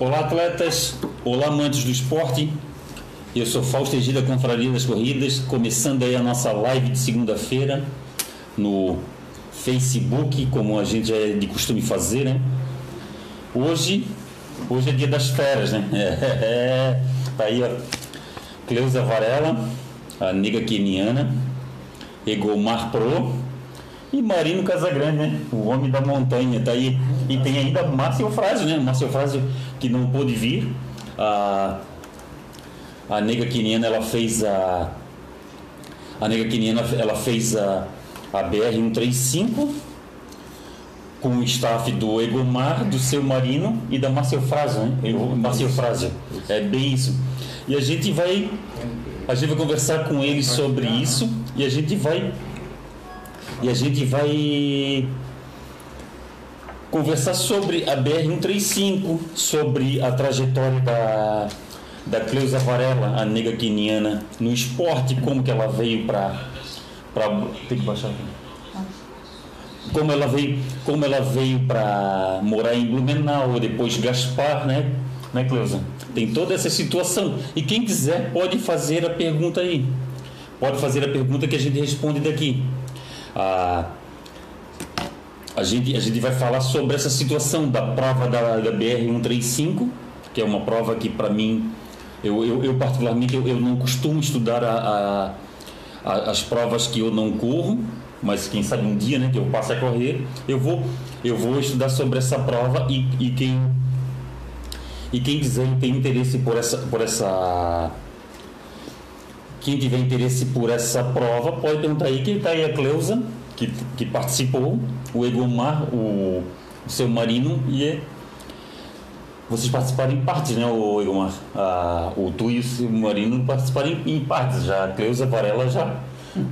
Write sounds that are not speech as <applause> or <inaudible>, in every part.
Olá, atletas. Olá, amantes do esporte. Eu sou Fausto Egida, Confraria das Corridas, começando aí a nossa live de segunda-feira no Facebook, como a gente é de costume fazer, né? Hoje, hoje é dia das férias, né? É, <laughs> tá aí, ó. Cleusa Varela, a nega queniana, Egomar Pro e Marino Casagrande, né? O homem da montanha, tá aí. E tem ainda Márcio Frásio, né? Márcio Frásio que não pôde vir. A, a nega queniana, ela fez a. A nega queniana, ela fez a, a BR-135 com o staff do Egomar, do seu Marino e da Márcio Frásio, né? Eu, Márcio Frásio. É bem isso. E a gente vai. A gente vai conversar com ele sobre isso e a gente vai e a gente vai conversar sobre a BR-135, sobre a trajetória da, da Cleusa Varela, a nega queniana, no esporte, como que ela veio para... Tem que baixar aqui. Como ela veio, como ela veio para morar em Blumenau, depois Gaspar, né? Né, Cleusa? Tem toda essa situação. E quem quiser pode fazer a pergunta aí. Pode fazer a pergunta que a gente responde daqui. A, a, gente, a gente vai falar sobre essa situação da prova da, da BR-135, que é uma prova que, para mim, eu, eu, eu particularmente, eu, eu, não costumo estudar a, a, a, as provas que eu não corro, mas quem sabe um dia né, que eu passe a correr, eu vou, eu vou estudar sobre essa prova e, e quem e quem quiser tem interesse por essa por essa quem tiver interesse por essa prova pode perguntar aí que está aí a Cleusa, que, que participou, o Egomar, o, o seu Marino e é, vocês participaram em partes, né, o Egomar? Ah, o tu e o seu Marino participaram em, em partes, já a Cleusa Varela já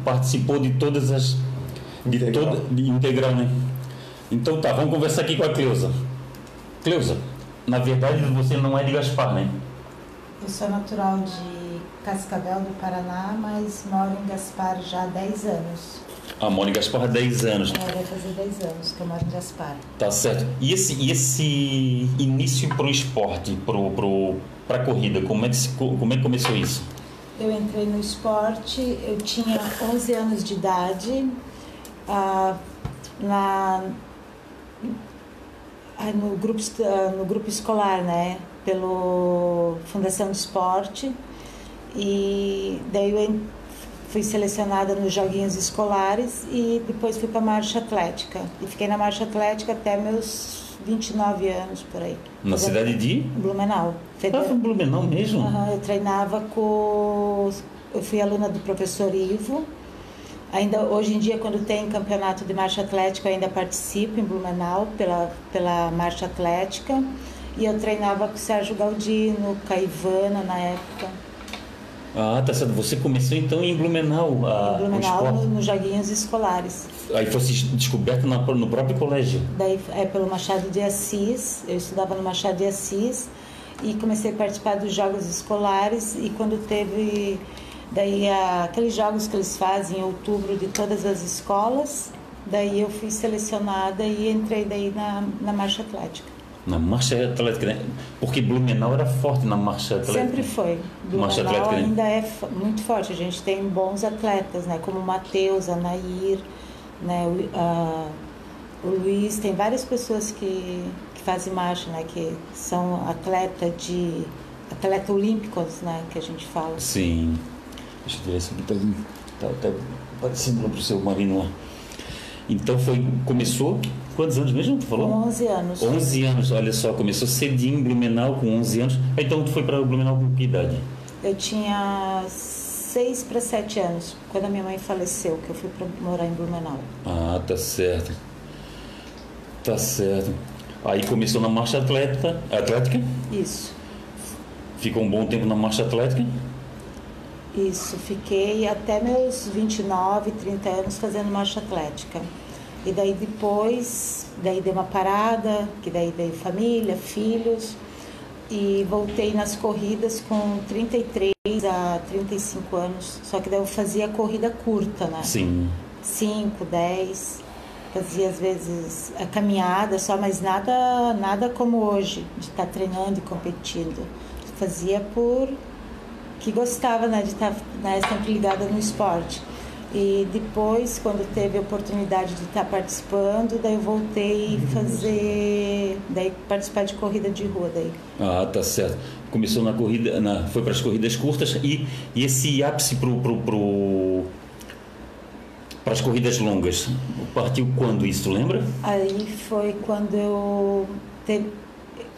participou de todas as. De integral. Toda, de integral, né? Então tá, vamos conversar aqui com a Cleusa. Cleusa, na verdade você não é de Gaspar, né? Eu sou natural de Cascavel do Paraná, mas moro em Gaspar já há 10 anos. Ah, moro em Gaspar há 10 anos. É, vai fazer 10 anos que eu moro em Gaspar. Tá certo. E esse, e esse início para o esporte, para a corrida, como é, que, como é que começou isso? Eu entrei no esporte, eu tinha 11 anos de idade, ah, na, no, grupo, no grupo escolar, né? Pelo Fundação de Esporte e daí eu fui selecionada nos joguinhos escolares e depois fui para marcha atlética. E fiquei na marcha atlética até meus 29 anos por aí. Na cidade de? Blumenau. Feder... Ah, Blumenau mesmo? Uhum, eu treinava com. Eu fui aluna do professor Ivo. Ainda hoje em dia, quando tem campeonato de marcha atlética, eu ainda participo em Blumenau pela, pela marcha atlética. E eu treinava com o Sérgio Galdino, com a Ivana na época. Ah, tá certo. Você começou então em Blumenau. A, Blumenau, nos no Joguinhos Escolares. Aí fosse descoberto na, no próprio colégio? Daí é pelo Machado de Assis. Eu estudava no Machado de Assis e comecei a participar dos Jogos Escolares. E quando teve daí a, aqueles jogos que eles fazem em outubro de todas as escolas, daí eu fui selecionada e entrei daí na, na marcha atlética. Na marcha atlética, né? Porque Blumenau era forte na marcha atlética. Sempre foi. Blumenau marcha atlética, né? ainda é muito forte. A gente tem bons atletas, né? Como o Matheus, a Nair, né? O, a, o Luiz, tem várias pessoas que, que fazem marcha, né? Que são atleta de atleta olímpicos, né? Que a gente fala. Sim. Deixa eu ver isso aqui. Tá, tá, tá aparecendo para o seu Marino lá. Então foi, começou, quantos anos mesmo tu falou? 11 anos. 11 anos, olha só, começou cedinho em Blumenau com 11 anos. Então tu foi para Blumenau com que idade? Eu tinha 6 para 7 anos, quando a minha mãe faleceu, que eu fui para morar em Blumenau. Ah, tá certo. Tá certo. Aí começou na marcha atlética, atlética? Isso. Ficou um bom tempo na marcha atlética? Isso, fiquei até meus 29, 30 anos fazendo marcha atlética. E daí depois, daí dei uma parada, que daí veio família, filhos, e voltei nas corridas com 33 a 35 anos. Só que daí eu fazia corrida curta, né? Sim. 5, 10. fazia às vezes a caminhada só, mas nada, nada como hoje, de estar treinando e competindo. Fazia por que gostava né, de estar né, sempre ligada no esporte. E depois, quando teve a oportunidade de estar participando, daí eu voltei a fazer, daí participar de corrida de rua daí. Ah, tá certo. Começou na corrida, na, foi para as corridas curtas e, e esse ápice pro, pro, pro para as corridas longas. Partiu quando isso, lembra? Aí foi quando eu teve,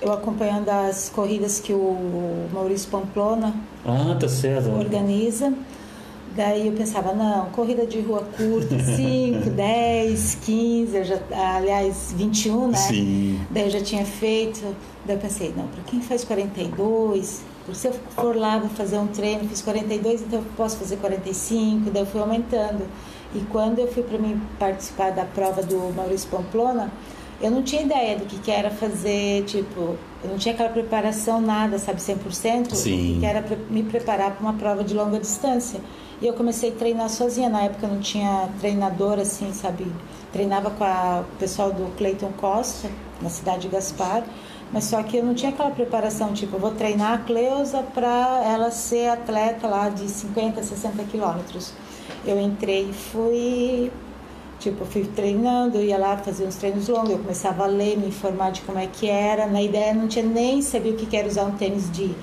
eu acompanhando as corridas que o Maurício Pamplona ah, tá certo. organiza. Daí eu pensava, não, corrida de rua curta, 5, 10, 15, eu já, aliás, 21, né? Sim. Daí eu já tinha feito. Daí eu pensei, não, para quem faz 42, se eu for lá, vou fazer um treino, fiz 42, então eu posso fazer 45, daí eu fui aumentando. E quando eu fui para mim participar da prova do Maurício Pamplona, eu não tinha ideia do que, que era fazer, tipo, eu não tinha aquela preparação nada, sabe, 100%, Sim. que era me preparar para uma prova de longa distância. E eu comecei a treinar sozinha, na época eu não tinha treinador assim, sabe, treinava com a, o pessoal do Cleiton Costa, na cidade de Gaspar, mas só que eu não tinha aquela preparação, tipo, eu vou treinar a Cleusa para ela ser atleta lá de 50, 60 quilômetros eu entrei e fui, tipo, fui treinando, eu ia lá fazer uns treinos longos, eu começava a ler, me informar de como é que era. Na ideia, não tinha nem sabia o que era usar um tênis de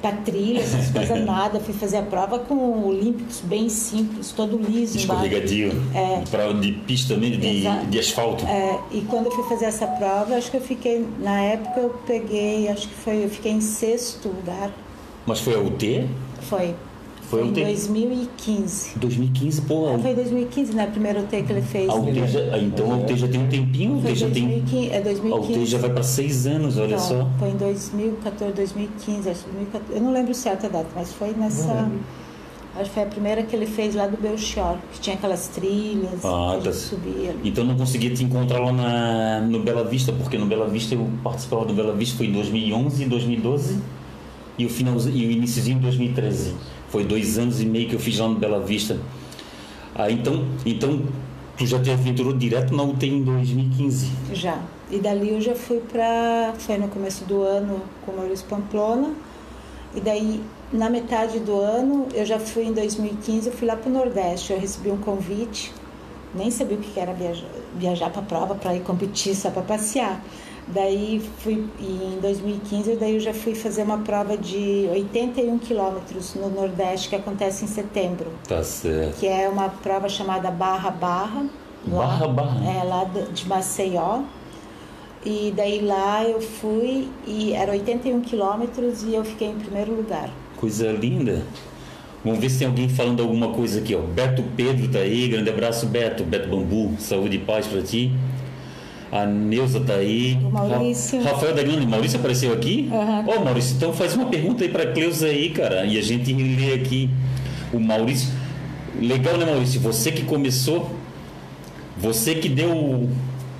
para trilha, essas <laughs> coisas nada. Fui fazer a prova com olímpicos bem simples, todo liso. Escorregadio. É. Prova de pista também, de, de asfalto. É, e quando eu fui fazer essa prova, acho que eu fiquei, na época eu peguei, acho que foi, eu fiquei em sexto lugar. Mas foi a UT? Foi. Foi, em 2015. 2015, pô. Ah, foi em 2015, né? Primeiro UT que ele fez. A UT já, então a UT já tem um tempinho, foi já 2015, tem. É 2015. A UT já vai para seis anos, olha então, só. Foi em 2014, 2015, acho 2014. Eu não lembro certo a data, mas foi nessa. Acho que foi a primeira que ele fez lá do Belchior, que tinha aquelas trilhas ah, que tá. subia. Então não conseguia te encontrar lá na, no Bela Vista, porque no Bela Vista eu participava do Bela Vista foi em 2011, 2012 e o, final, e o iníciozinho de 2013. Foi dois anos e meio que eu fiz lá no Bela Vista. Ah, então, então tu já te aventurou direto na UTI em 2015? Já. E dali eu já fui para. Foi no começo do ano com o Maurício Pamplona. E daí, na metade do ano, eu já fui em 2015, eu fui lá para o Nordeste. Eu recebi um convite, nem sabia o que era viajar, viajar para prova, para ir competir, só para passear. Daí fui em 2015, daí eu já fui fazer uma prova de 81 quilômetros no Nordeste que acontece em setembro. Tá certo. Que é uma prova chamada Barra Barra. Barra Barra. É lá de Maceió. E daí lá eu fui e era 81 quilômetros e eu fiquei em primeiro lugar. Coisa linda. Vamos ver se tem alguém falando alguma coisa aqui, ó. Beto Pedro tá aí, grande abraço, Beto. Beto Bambu, saúde e paz para ti. A Neuza tá aí. O Maurício. Ra Rafael Dagnoni, Maurício apareceu aqui? Ó, Uhum. oh, Maurício, então faz uma pergunta aí para Cleusa aí, cara. E a gente lê aqui. O Maurício. Legal, né, Maurício? Você que começou. Você que deu o,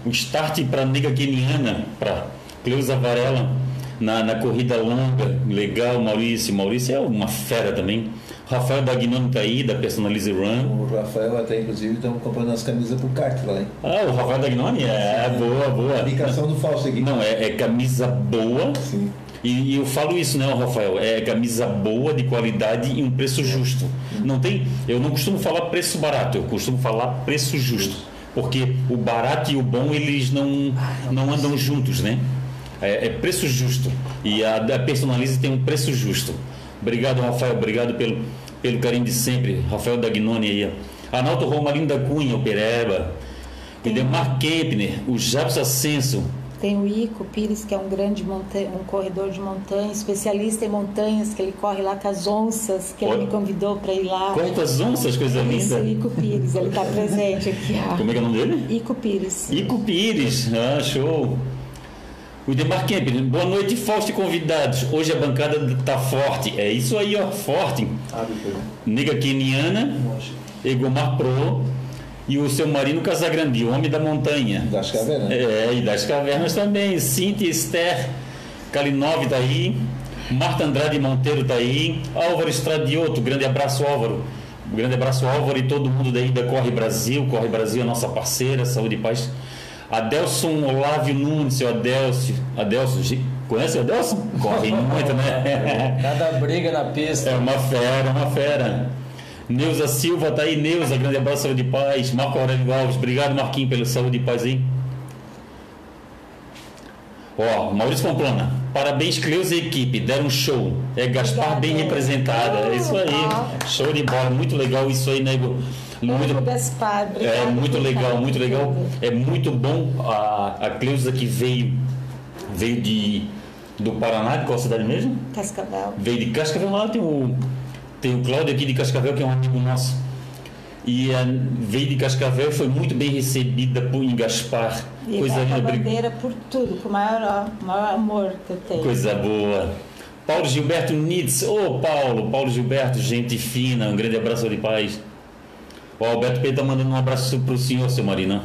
o start para nega keniana, para Cleusa Varela, na, na corrida longa. Legal, Maurício. Maurício é uma fera também. Rafael Dagnoni tá aí, da Personalize Run. O Rafael até, inclusive, estamos comprando as camisas pro kart lá, hein? Ah, o Rafael Dagnoni? É, boa, boa. Indicação do falso aqui. Não, é, é camisa boa. Sim. E, e eu falo isso, né, Rafael? É camisa boa, de qualidade e um preço justo. Não tem. Eu não costumo falar preço barato, eu costumo falar preço justo. Porque o barato e o bom, eles não, não andam juntos, né? É, é preço justo. E a, a Personalize tem um preço justo. Obrigado, Rafael. Obrigado pelo, pelo carinho de sempre. Rafael Dagnoni aí. ó. Romalinho da Cunha, o Pereba. Edemar Kempner, o Jabs Ascenso. Tem o Ico Pires, que é um grande montanha, um corredor de montanha, especialista em montanhas, que ele corre lá com as onças, que ele Olha. me convidou para ir lá. Corre com as onças, coisa Isso, linda. Ico Pires, ele está presente aqui. ó. Como é que é o nome dele? Ico Pires. Ico Pires, ah, show. O Demar Kemp, boa noite, Fausto e convidados. Hoje a bancada tá forte. É isso aí, ó, forte. Nega Keniana. Egomar Pro e o seu Marino Casagrande, o homem da montanha. Das cavernas. É, e das cavernas também. Cíntia Esther Kalinov tá aí. Marta Andrade Monteiro tá aí. Álvaro Estradioto, grande abraço, Álvaro. Um grande abraço, Álvaro e todo mundo daí da Corre Brasil. Corre Brasil é nossa parceira, saúde e paz. Adelson Olávio Nunes, seu Adelson. Adelson, conhece o Adelson? Corre <laughs> muito, né? Cada briga na pista. É uma fera, uma fera. Neuza Silva tá aí, Neuza, grande abraço, saúde e paz. Marco Aurélio Alves, obrigado Marquinhos pela saúde e paz aí. Ó, Maurício Pamplona, parabéns Cleusa e equipe, deram um show. É Gaspar Obrigada. bem representada, é isso aí. Ah. Show de bola, muito legal isso aí, nego. Muito Muito, Gaspar, obrigada é muito legal, muito legal. É muito bom a, a Cleusa que veio, veio de, do Paraná, de qual cidade mesmo? Cascavel. Veio de Cascavel, lá tem o, tem o Cláudio aqui de Cascavel, que é um amigo nosso. E eh, veio de Cascavel foi muito bem recebida por, em Gaspar. E Coisa a bandeira por tudo, com o maior, maior amor que eu tenho. Coisa boa. Paulo Gilberto Nides. Ô Paulo, Paulo Gilberto, gente fina, um grande abraço de paz. Ó, o Beto P tá mandando um abraço pro senhor, seu Marina.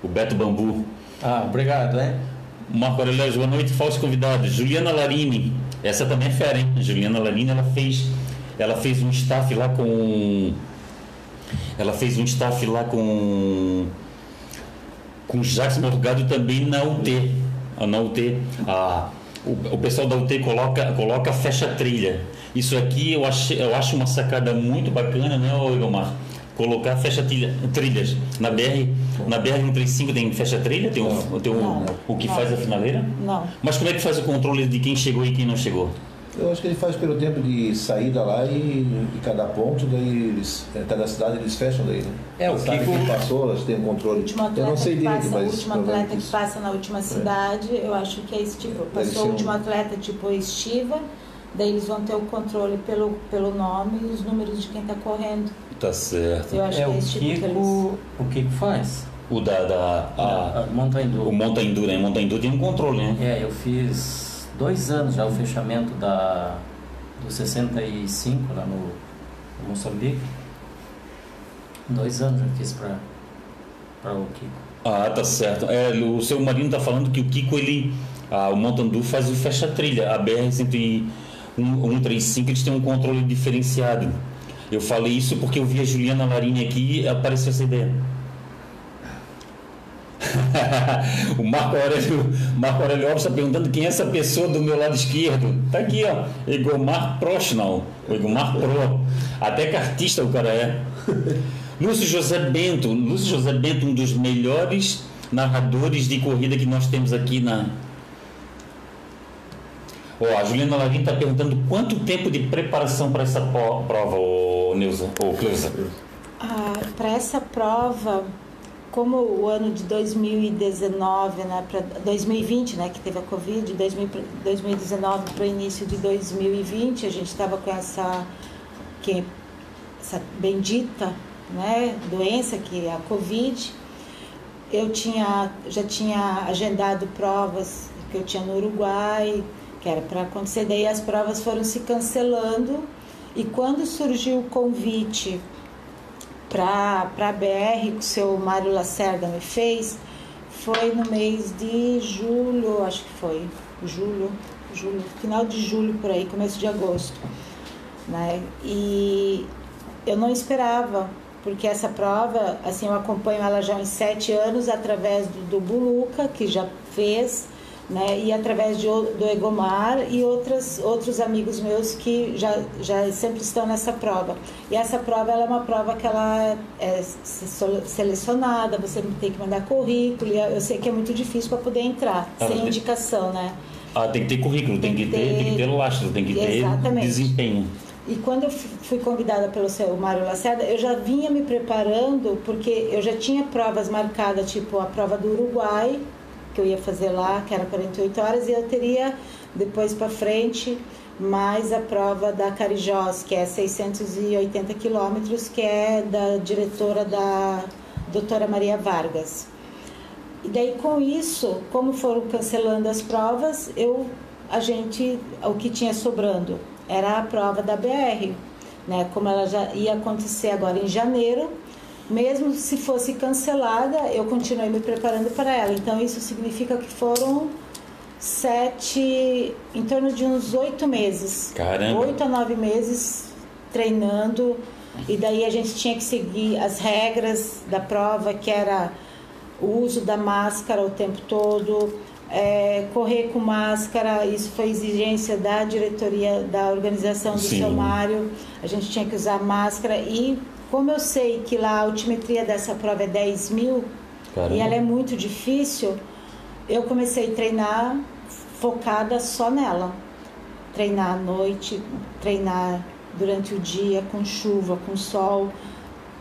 O Beto Bambu. Ah, obrigado, hein? Marco Aurélio, boa noite, falsos convidados. Juliana Larini, essa também é fera, hein? Juliana Larini, ela fez, ela fez um staff lá com, ela fez um staff lá com, com Jacques Morgado também na UT, na UT. A, o, o pessoal da UT coloca, coloca fecha trilha. Isso aqui eu acho, eu acho uma sacada muito bacana, né, ô Igomar? Colocar fecha trilha, trilhas. Na BR, na BR 135 tem fecha trilha? Tem, o, tem o, Não. o que Não. faz a finaleira? Não. Mas como é que faz o controle de quem chegou e quem não chegou? Eu acho que ele faz pelo tempo de saída lá e, e cada ponto, daí eles, eh, cada cidade eles fecham daí, né? É, o Sabe Kiko- quem passou, eles têm um O controle. Eu não sei que direito, passa, o mas último atleta que passa na última cidade, eu acho que é esse tipo. Passou o um- último atleta tipo estiva, daí eles vão ter o controle pelo, pelo nome e os números de quem está correndo. Tá certo. Eu acho É que é o tipo que eles. Kiko. O Kiko faz? O da. da a- A o Enduro, né? Tem um controle, né? É, eu fiz dois anos já o fechamento da do 65 lá no, no Moçambique. Dois anos já fiz pra, pra o Kiko. Ah, tá certo. É, o seu Marino tá falando que o Kiko, ele. Ah, o Montandu faz o fecha-trilha. A BR-135, eles têm um controle diferenciado. Eu falei isso porque eu vi a Juliana Larini aqui e apareceu essa ideia. <laughs> o Marco Aurélio, Marco Aurélio Alves está perguntando quem é essa pessoa do meu lado esquerdo. Tá aqui, ó. Egomar Proshnal. O Egomar Pro. Até cartista o cara é. <laughs> Lúcio José Bento. Lúcio José Bento, um dos melhores narradores de corrida que nós temos aqui na. A Juliana Larim está perguntando quanto tempo de preparação para essa prova, ô Neuza, Cleusa? Ah, para essa prova, como o ano de 2019, né, para 2020, né, que teve a Covid, 2000 pra- 2019 para o início de 2020, a gente estava com essa, que, essa bendita né, doença que é a Covid. Eu tinha, já tinha agendado provas que eu tinha no Uruguai, que era para acontecer, daí as provas foram se cancelando. E quando surgiu o convite para a BR que o seu Mário Lacerda me fez foi no mês de julho, acho que foi, julho, julho, final de julho por aí, começo de agosto, né? E eu não esperava, porque essa prova, assim, eu acompanho ela já há uns sete anos através do, do Buluca, que já fez, né? E através de, do Egomar e outras, outros amigos meus que já, já sempre estão nessa prova. E essa prova ela é uma prova que ela é so- selecionada, você tem que mandar currículo, e eu sei que é muito difícil para poder entrar, Ah, sem tem- indicação, né? Ah, tem que ter currículo, tem, que ter, tem que ter lastro, tem que ter Exatamente. desempenho. E quando eu fui convidada pelo seu Mário Lacerda, eu já vinha me preparando, porque eu já tinha provas marcadas, tipo a prova do Uruguai, que eu ia fazer lá, que era 48 horas, e eu teria depois para frente mais a prova da Carijós, que é 680 quilômetros, que é da diretora da doutora Maria Vargas. E daí com isso, como foram cancelando as provas, eu a gente o que tinha sobrando era a prova da BR, né? Como ela já ia acontecer agora em janeiro, mesmo se fosse cancelada, eu continuei me preparando para ela. Então isso significa que foram sete, em torno de uns oito meses. Caramba. Oito a nove meses treinando E daí a gente tinha que seguir as regras da prova, que era o uso da máscara o tempo todo, é, correr com máscara, isso foi exigência da diretoria da organização do Sim. seu Mário, a gente tinha que usar máscara e como eu sei que lá a altimetria dessa prova é 10 mil Caramba. e ela é muito difícil, eu comecei a treinar focada só nela. Treinar à noite, treinar durante o dia, com chuva, com sol,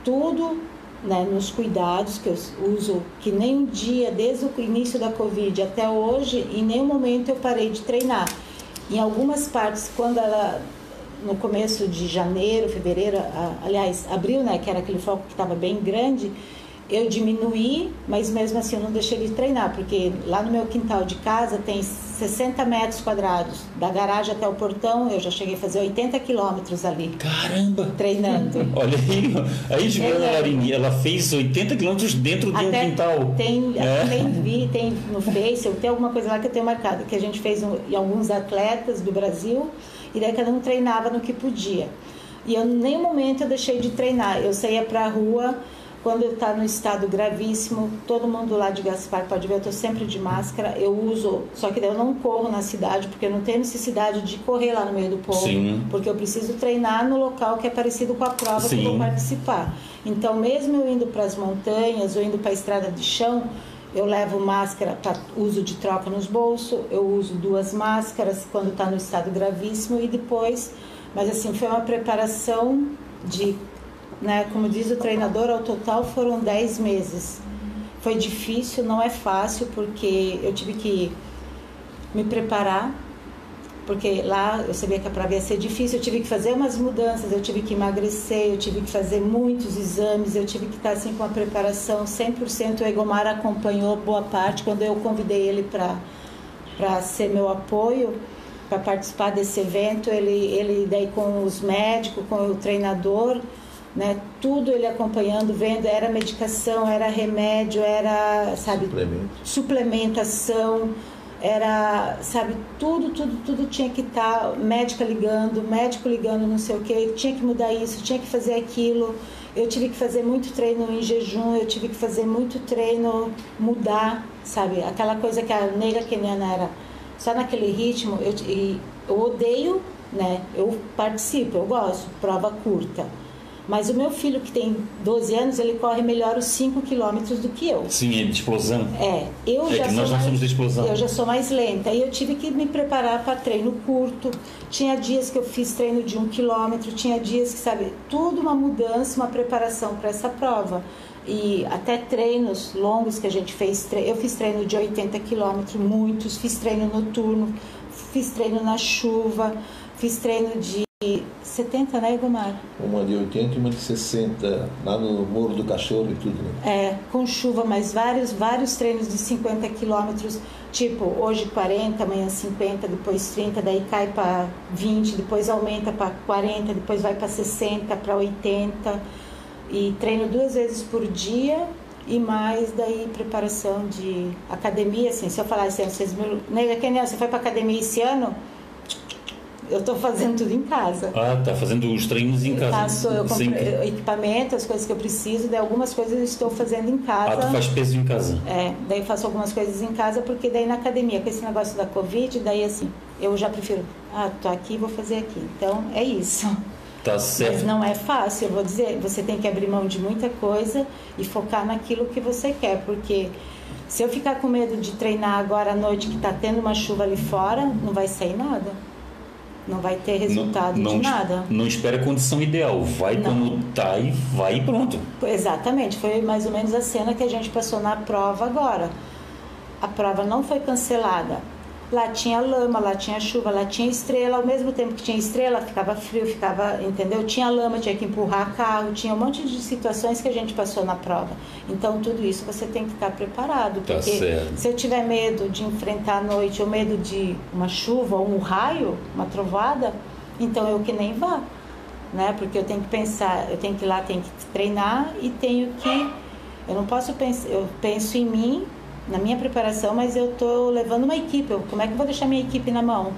tudo né, nos cuidados que eu uso, que nem um dia, desde o início da Covid até hoje, em nenhum momento eu parei de treinar. Em algumas partes, quando ela, no começo de janeiro, fevereiro, aliás, abril, né, que era aquele foco que estava bem grande, eu diminuí, mas mesmo assim eu não deixei de treinar, porque lá no meu quintal de casa tem 60 metros quadrados, da garagem até o portão, eu já cheguei a fazer 80 quilômetros ali, Caramba! treinando. <laughs> Olha aí, aí Juliana É. Larini, ela fez 80 quilômetros dentro de um Até quintal. Tem, É. tem, vi, tem no Face, eu tenho alguma coisa lá que eu tenho marcado, que a gente fez um- em alguns atletas do Brasil, e daí cada um treinava no que podia. E eu, em nenhum momento eu deixei de treinar. Eu saía pra rua, quando eu tá no estado gravíssimo, todo mundo lá de Gaspar pode ver, eu tô sempre de máscara, eu uso, só que daí eu não corro na cidade, porque eu não tenho necessidade de correr lá no meio do povo, Sim. porque eu preciso treinar no local que é parecido com a prova que eu Sim. vou participar. Então, mesmo eu indo para as montanhas ou indo para a estrada de chão, eu levo máscara para uso de troca nos bolsos, eu uso duas máscaras quando está no estado gravíssimo e depois, mas assim, foi uma preparação de, né, como diz o treinador, ao total foram 10 meses. Foi difícil, não é fácil, porque eu tive que me preparar porque lá eu sabia que a prova ia ser difícil, eu tive que fazer umas mudanças, eu tive que emagrecer, eu tive que fazer muitos exames, eu tive que estar assim com a preparação 100%. O Egomar acompanhou boa parte quando eu convidei ele para para ser meu apoio, para participar desse evento, ele ele daí com os médicos, com o treinador, né, tudo ele acompanhando, vendo, era medicação, era remédio, era, sabe, Suplemento. suplementação, era, sabe, tudo, tudo, tudo tinha que estar, médica ligando, médico ligando, não sei o que, tinha que mudar isso, tinha que fazer aquilo. Eu tive que fazer muito treino em jejum, eu tive que fazer muito treino, mudar, sabe? Aquela coisa que a negra keniana era só naquele ritmo, eu, eu odeio, né? Eu participo, eu gosto, prova curta. Mas o meu filho, que tem 12 anos, ele corre melhor os 5 quilômetros do que eu. Sim, é de explosão. É, eu É já que nós mais, somos de explosão. Eu já sou mais lenta e eu tive que me preparar para treino curto. Tinha dias que eu fiz treino de um quilômetro, tinha dias que, sabe, tudo uma mudança, uma preparação para essa prova. E até treinos longos que a gente fez, eu fiz treino de 80 quilômetros, muitos, fiz treino noturno, fiz treino na chuva, fiz treino de 70, né, Igomar? Uma de 80 e uma de 60, lá no Morro do Cachorro e tudo, né? É, com chuva, mas vários, vários treinos de 50 quilômetros, tipo, hoje 40, amanhã 50, depois 30, daí cai para 20, depois aumenta para 40, depois vai para 60, para 80. E treino duas vezes por dia e mais daí preparação de academia, assim, se eu falar assim, vocês me... Nega Kenia, você foi para academia esse ano? Eu tô fazendo tudo em casa. Ah, tá fazendo os treinos em casa. Faço, eu Sim. comprei o equipamento, as coisas que eu preciso, daí algumas coisas eu estou fazendo em casa. Ah, tu faz peso em casa. É, daí eu faço algumas coisas em casa, porque daí na academia, com esse negócio da Covid, daí assim, eu já prefiro, ah, tô aqui, vou fazer aqui. Então, é isso. Tá certo. Mas não é fácil, eu vou dizer, você tem que abrir mão de muita coisa e focar naquilo que você quer, porque se eu ficar com medo de treinar agora à noite que tá tendo uma chuva ali fora, não vai sair nada. Não vai ter resultado não, de nada. Não espera a condição ideal. Vai Não. quando tá e vai e pronto. Exatamente, foi mais ou menos a cena que a gente passou na prova agora. A prova não foi cancelada. Lá tinha lama, lá tinha chuva, lá tinha estrela. Ao mesmo tempo que tinha estrela, ficava frio, ficava, entendeu? Tinha lama, tinha que empurrar carro, tinha um monte de situações que a gente passou na prova. Então, tudo isso você tem que estar preparado. Tá Porque certo. se eu tiver medo de enfrentar a noite ou medo de uma chuva ou um raio, uma trovada, então eu que nem vá né? Porque eu tenho que pensar, eu tenho que ir lá, tenho que treinar e tenho que eu não posso pensar, eu penso em mim, na minha preparação, mas eu tô levando uma equipe. Eu, como é que eu vou deixar minha equipe na mão?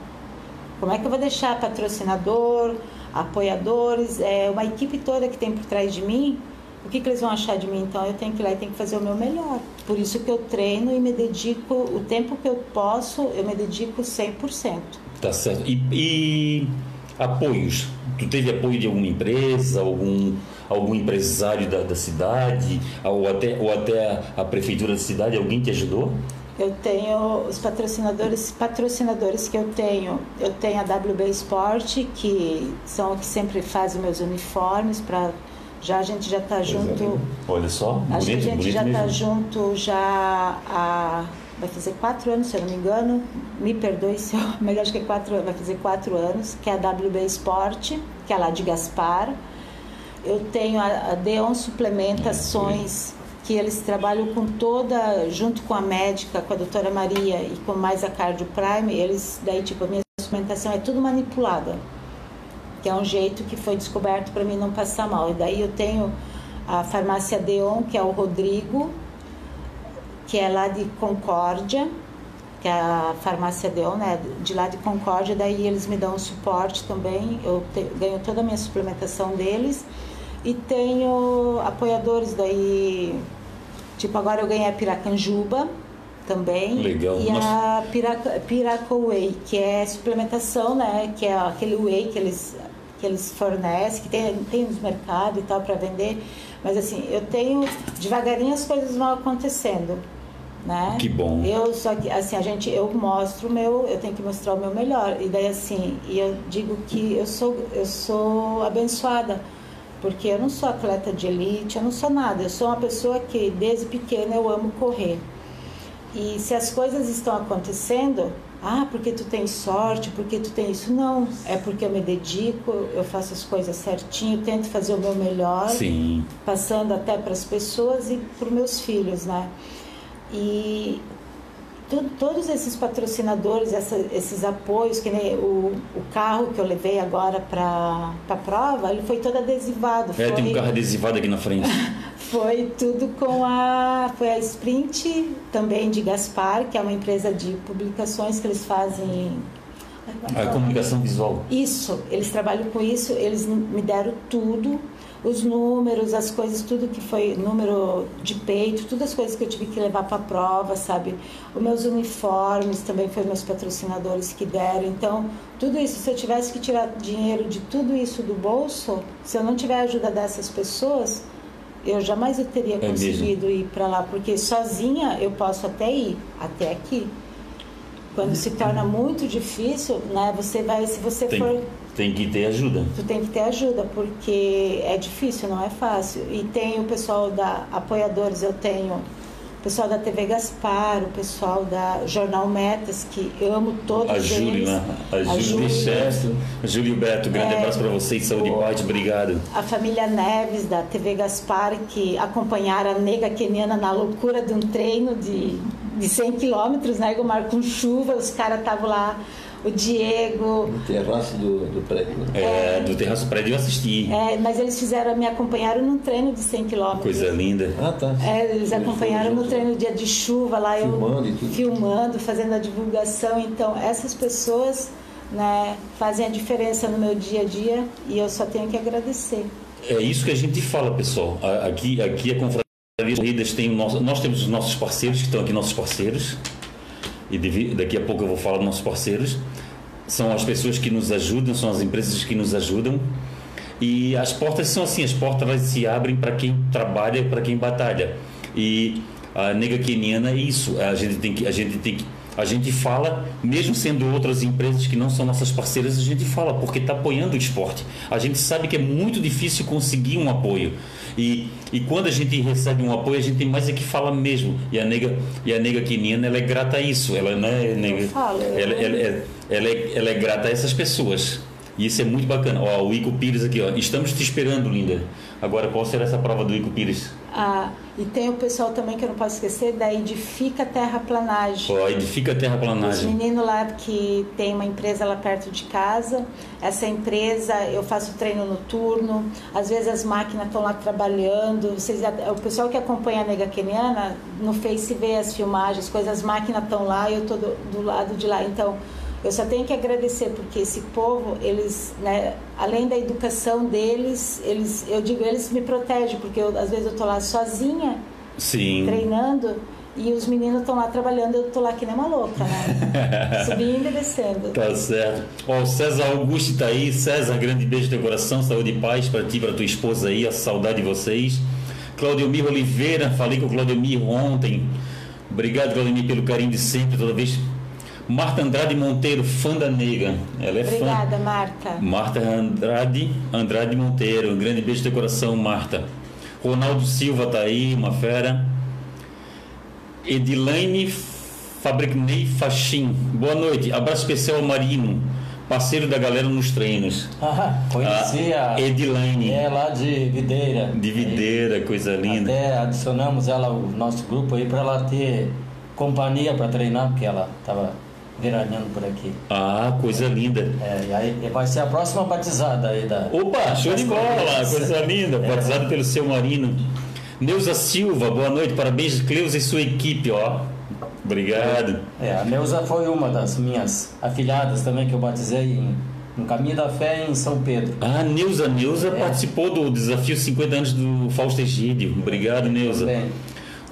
Como é que eu vou deixar patrocinador, apoiadores, é uma equipe toda que tem por trás de mim, o que, que eles vão achar de mim? Então eu tenho que ir lá e tenho que fazer o meu melhor. Por isso que eu treino e me dedico, o tempo que eu posso, eu me dedico 100%. Tá certo. E, e apoios? Tu teve apoio de alguma empresa, algum, algum empresário da, da cidade, ou até, ou até a, a prefeitura da cidade? Alguém te ajudou? Eu tenho os patrocinadores, patrocinadores que eu tenho. Eu tenho a WB Sport, que são os que sempre fazem meus uniformes para já a gente já está junto. Olha só, Acho bonito, que a gente já está junto já há vai fazer quatro anos, se eu não me engano. Me perdoe se eu, <laughs> mas acho que é quatro, vai fazer quatro anos, que é a WB Sport, que é lá de Gaspar. Eu tenho a, a Deon Suplementações, que eles trabalham com toda, junto com a médica, com a doutora Maria e com mais a Cardio Prime, eles, daí tipo, a minha suplementação é tudo manipulada que é um jeito que foi descoberto para mim não passar mal. E daí eu tenho a farmácia Deon, que é o Rodrigo, que é lá de Concórdia, que é a farmácia Deon, né, de lá de Concórdia, daí eles me dão suporte também, eu te, ganho toda a minha suplementação deles. E tenho apoiadores daí, tipo agora eu ganhei a Piracanjuba, também. Legal. E a Piraca, Piraca Whey, que é suplementação, né? Que é aquele whey que eles, que eles fornecem, que tem, tem nos mercados e tal para vender. Mas assim, eu tenho devagarinho as coisas vão acontecendo, né? Que bom. Eu só que assim a gente eu mostro o meu, eu tenho que mostrar o meu melhor. E daí assim, e eu digo que eu sou eu sou abençoada. Porque eu não sou atleta de elite, eu não sou nada. Eu sou uma pessoa que desde pequena eu amo correr. E se as coisas estão acontecendo, ah, porque tu tem sorte, porque tu tem isso. Não, é porque eu me dedico, eu faço as coisas certinho, tento fazer o meu melhor, Sim. passando até para as pessoas e para os meus filhos, né? E tu- todos esses patrocinadores, essa- esses apoios, que nem o, o carro que eu levei agora para a prova, ele foi todo adesivado. É, tem um foi- carro adesivado aqui na frente. <laughs> foi tudo com a foi a Sprint também de Gaspar, que é uma empresa de publicações que eles fazem A comunicação visual. isso, eles trabalham com isso, eles me deram tudo, os números, as coisas, tudo que foi número de peito, todas as coisas que eu tive que levar para a prova, sabe? Os meus uniformes também foram meus patrocinadores que deram. Então, tudo isso, se eu tivesse que tirar dinheiro de tudo isso do bolso, se eu não tiver a ajuda dessas pessoas, eu jamais eu teria É conseguido ir para lá, porque sozinha eu posso até ir, até aqui. Quando se torna muito difícil, né? Você vai, se você Tem, for tem que ter ajuda. tu tem que ter ajuda, porque é difícil, não é fácil. E tem o pessoal da apoiadores, eu tenho o pessoal da TV Gaspar, o pessoal da Jornal Metas, que eu amo todos A Júlia, eles. né? A A Júlia Júlia. Bechefe. Júlio Beto, grande É. abraço para vocês, saúde e paz, obrigado. A família Neves, da TV Gaspar, que acompanharam a nega keniana na loucura de um treino de, de 100 quilômetros, né, Gomar, com chuva, os caras estavam lá, o Diego, No terraço do, do prédio. né? É, do Terraço Prédio eu assisti. é, mas eles fizeram, me acompanharam num treino de 100 quilômetros. Coisa linda. Ah, tá. É, eles acompanharam no treino dia de chuva lá, Filmando eu e tudo. filmando, fazendo a divulgação. Então, essas pessoas né, fazem a diferença no meu dia a dia e eu só tenho que agradecer. É isso que a gente fala, pessoal. Aqui, aqui a Confraria de Corridas tem o nosso, nós temos os nossos parceiros, que estão aqui nossos parceiros, e daqui a pouco eu vou falar dos nossos parceiros. São as pessoas que nos ajudam, são as empresas que nos ajudam. E as portas são assim, as portas se abrem para quem trabalha, para quem batalha. E a nega queniana é isso. A gente tem que, a gente tem que, a gente fala, mesmo sendo outras empresas que não são nossas parceiras, a gente fala porque está apoiando o esporte. A gente sabe que é muito difícil conseguir um apoio. E, e quando a gente recebe um apoio, a gente tem mais é que fala mesmo. E a nega, e a nega queniana, ela é grata a isso. Ela não é nega. Ela, ela, ela é, ela é grata a essas pessoas. E isso é muito bacana. Ó, o Ico Pires aqui, ó. Estamos te esperando, linda. Agora, qual será essa prova do Ico Pires? Ah, e tem o pessoal também que eu não posso esquecer da Edifica Terraplanagem. Ó, edifica a Os terraplanagem. meninos lá que tem uma empresa lá perto de casa, essa empresa eu faço treino noturno, às vezes as máquinas estão lá trabalhando, vocês, o pessoal que acompanha a Nega Keniana no Face vê as filmagens, coisas, as máquinas estão lá e eu estou do, do lado de lá, então Eu só tenho que agradecer porque esse povo, eles, né, além da educação deles, eles, eu digo, eles me protegem porque eu, às vezes eu tô lá sozinha Sim. treinando e os meninos estão lá trabalhando, eu tô lá que nem uma louca, né? <laughs> Subindo e descendo. Tá certo. Ó, o César Augusto tá aí. César, grande beijo no teu coração, saúde e paz para ti para tua esposa aí, a saudade de vocês. Claudiomir Oliveira, falei com o Claudiomir ontem. Obrigado, Claudiomir, pelo carinho de sempre, toda vez. Marta Andrade Monteiro, fã da nega. Ela é fã. Obrigada, Marta. Marta Andrade, Andrade Monteiro. Um grande beijo teu coração, Marta. Ronaldo Silva tá aí, uma fera. Edilaine Fabricnei Faxim. Boa noite. Abraço especial ao Marino, parceiro da galera nos treinos. Ah, conheci Ah, a. Edilaine. É lá de Videira. De videira, coisa linda. Até adicionamos ela ao nosso grupo aí para ela ter companhia para treinar, porque ela estava veraneando por aqui. Ah, coisa linda. É, e aí vai ser a próxima batizada aí da. Opa, show de bola, coisa linda. É. Batizado pelo seu Marino. Neuza Silva, boa noite, parabéns, Cleusa e sua equipe, ó. Obrigado. É, a Neuza foi uma das minhas afilhadas também que eu batizei em, no Caminho da Fé em São Pedro. Ah, Neuza, Neuza É. participou do desafio 50 anos do Fausto Egídio. Obrigado, Neuza. Também.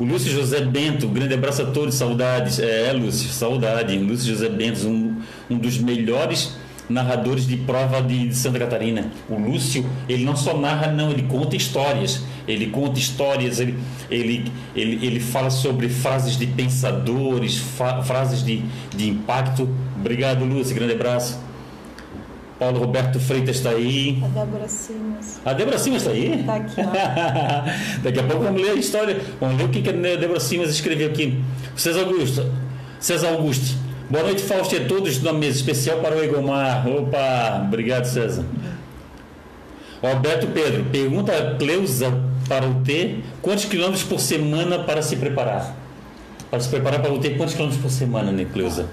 O Lúcio José Bento, grande abraço a todos, saudades. É, Lúcio, saudade. Lúcio José Bento, um, um dos melhores narradores de prova de, de Santa Catarina. O Lúcio, ele não só narra, não, ele conta histórias. Ele conta histórias, ele, ele, ele, ele fala sobre frases de pensadores, fa- frases de, de impacto. Obrigado, Lúcio, grande abraço. Paulo Roberto Freitas está aí. A Débora Simas. A Débora Simas está aí? Tá aqui, ó. <laughs> Daqui a pouco vamos ler a história. Vamos ler o que que a Débora Simas escreveu aqui. César Augusto. César Augusto. Boa noite, Fausto e a todos na mesa especial para o Egomar. Opa, obrigado, César. Roberto Pedro, pergunta a Cleusa para o T quantos quilômetros por semana para se preparar? Para se preparar para o T, quantos quilômetros por semana, né, Cleusa?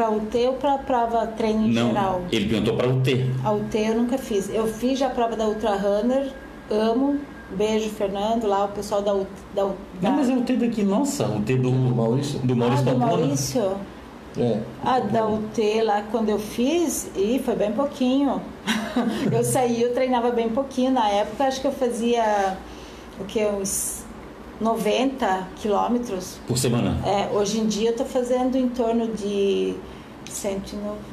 Pra UT ou pra prova treino em Não, geral? ele perguntou para o T. A UT eu nunca fiz. Eu fiz já a prova da Ultra Runner, amo. Beijo, Fernando, lá o pessoal da UT. Da, da... Não, mas é o T daqui, nossa, o T do, Do Maurício? do Maurício ah, do Pamplona. Maurício? É. Ah, da UT lá quando eu fiz, e foi bem pouquinho. <laughs> eu saí, eu treinava bem pouquinho. Na época acho que eu fazia o que? Uns 90 quilômetros. Por semana. É, hoje em dia eu tô fazendo em torno de 190,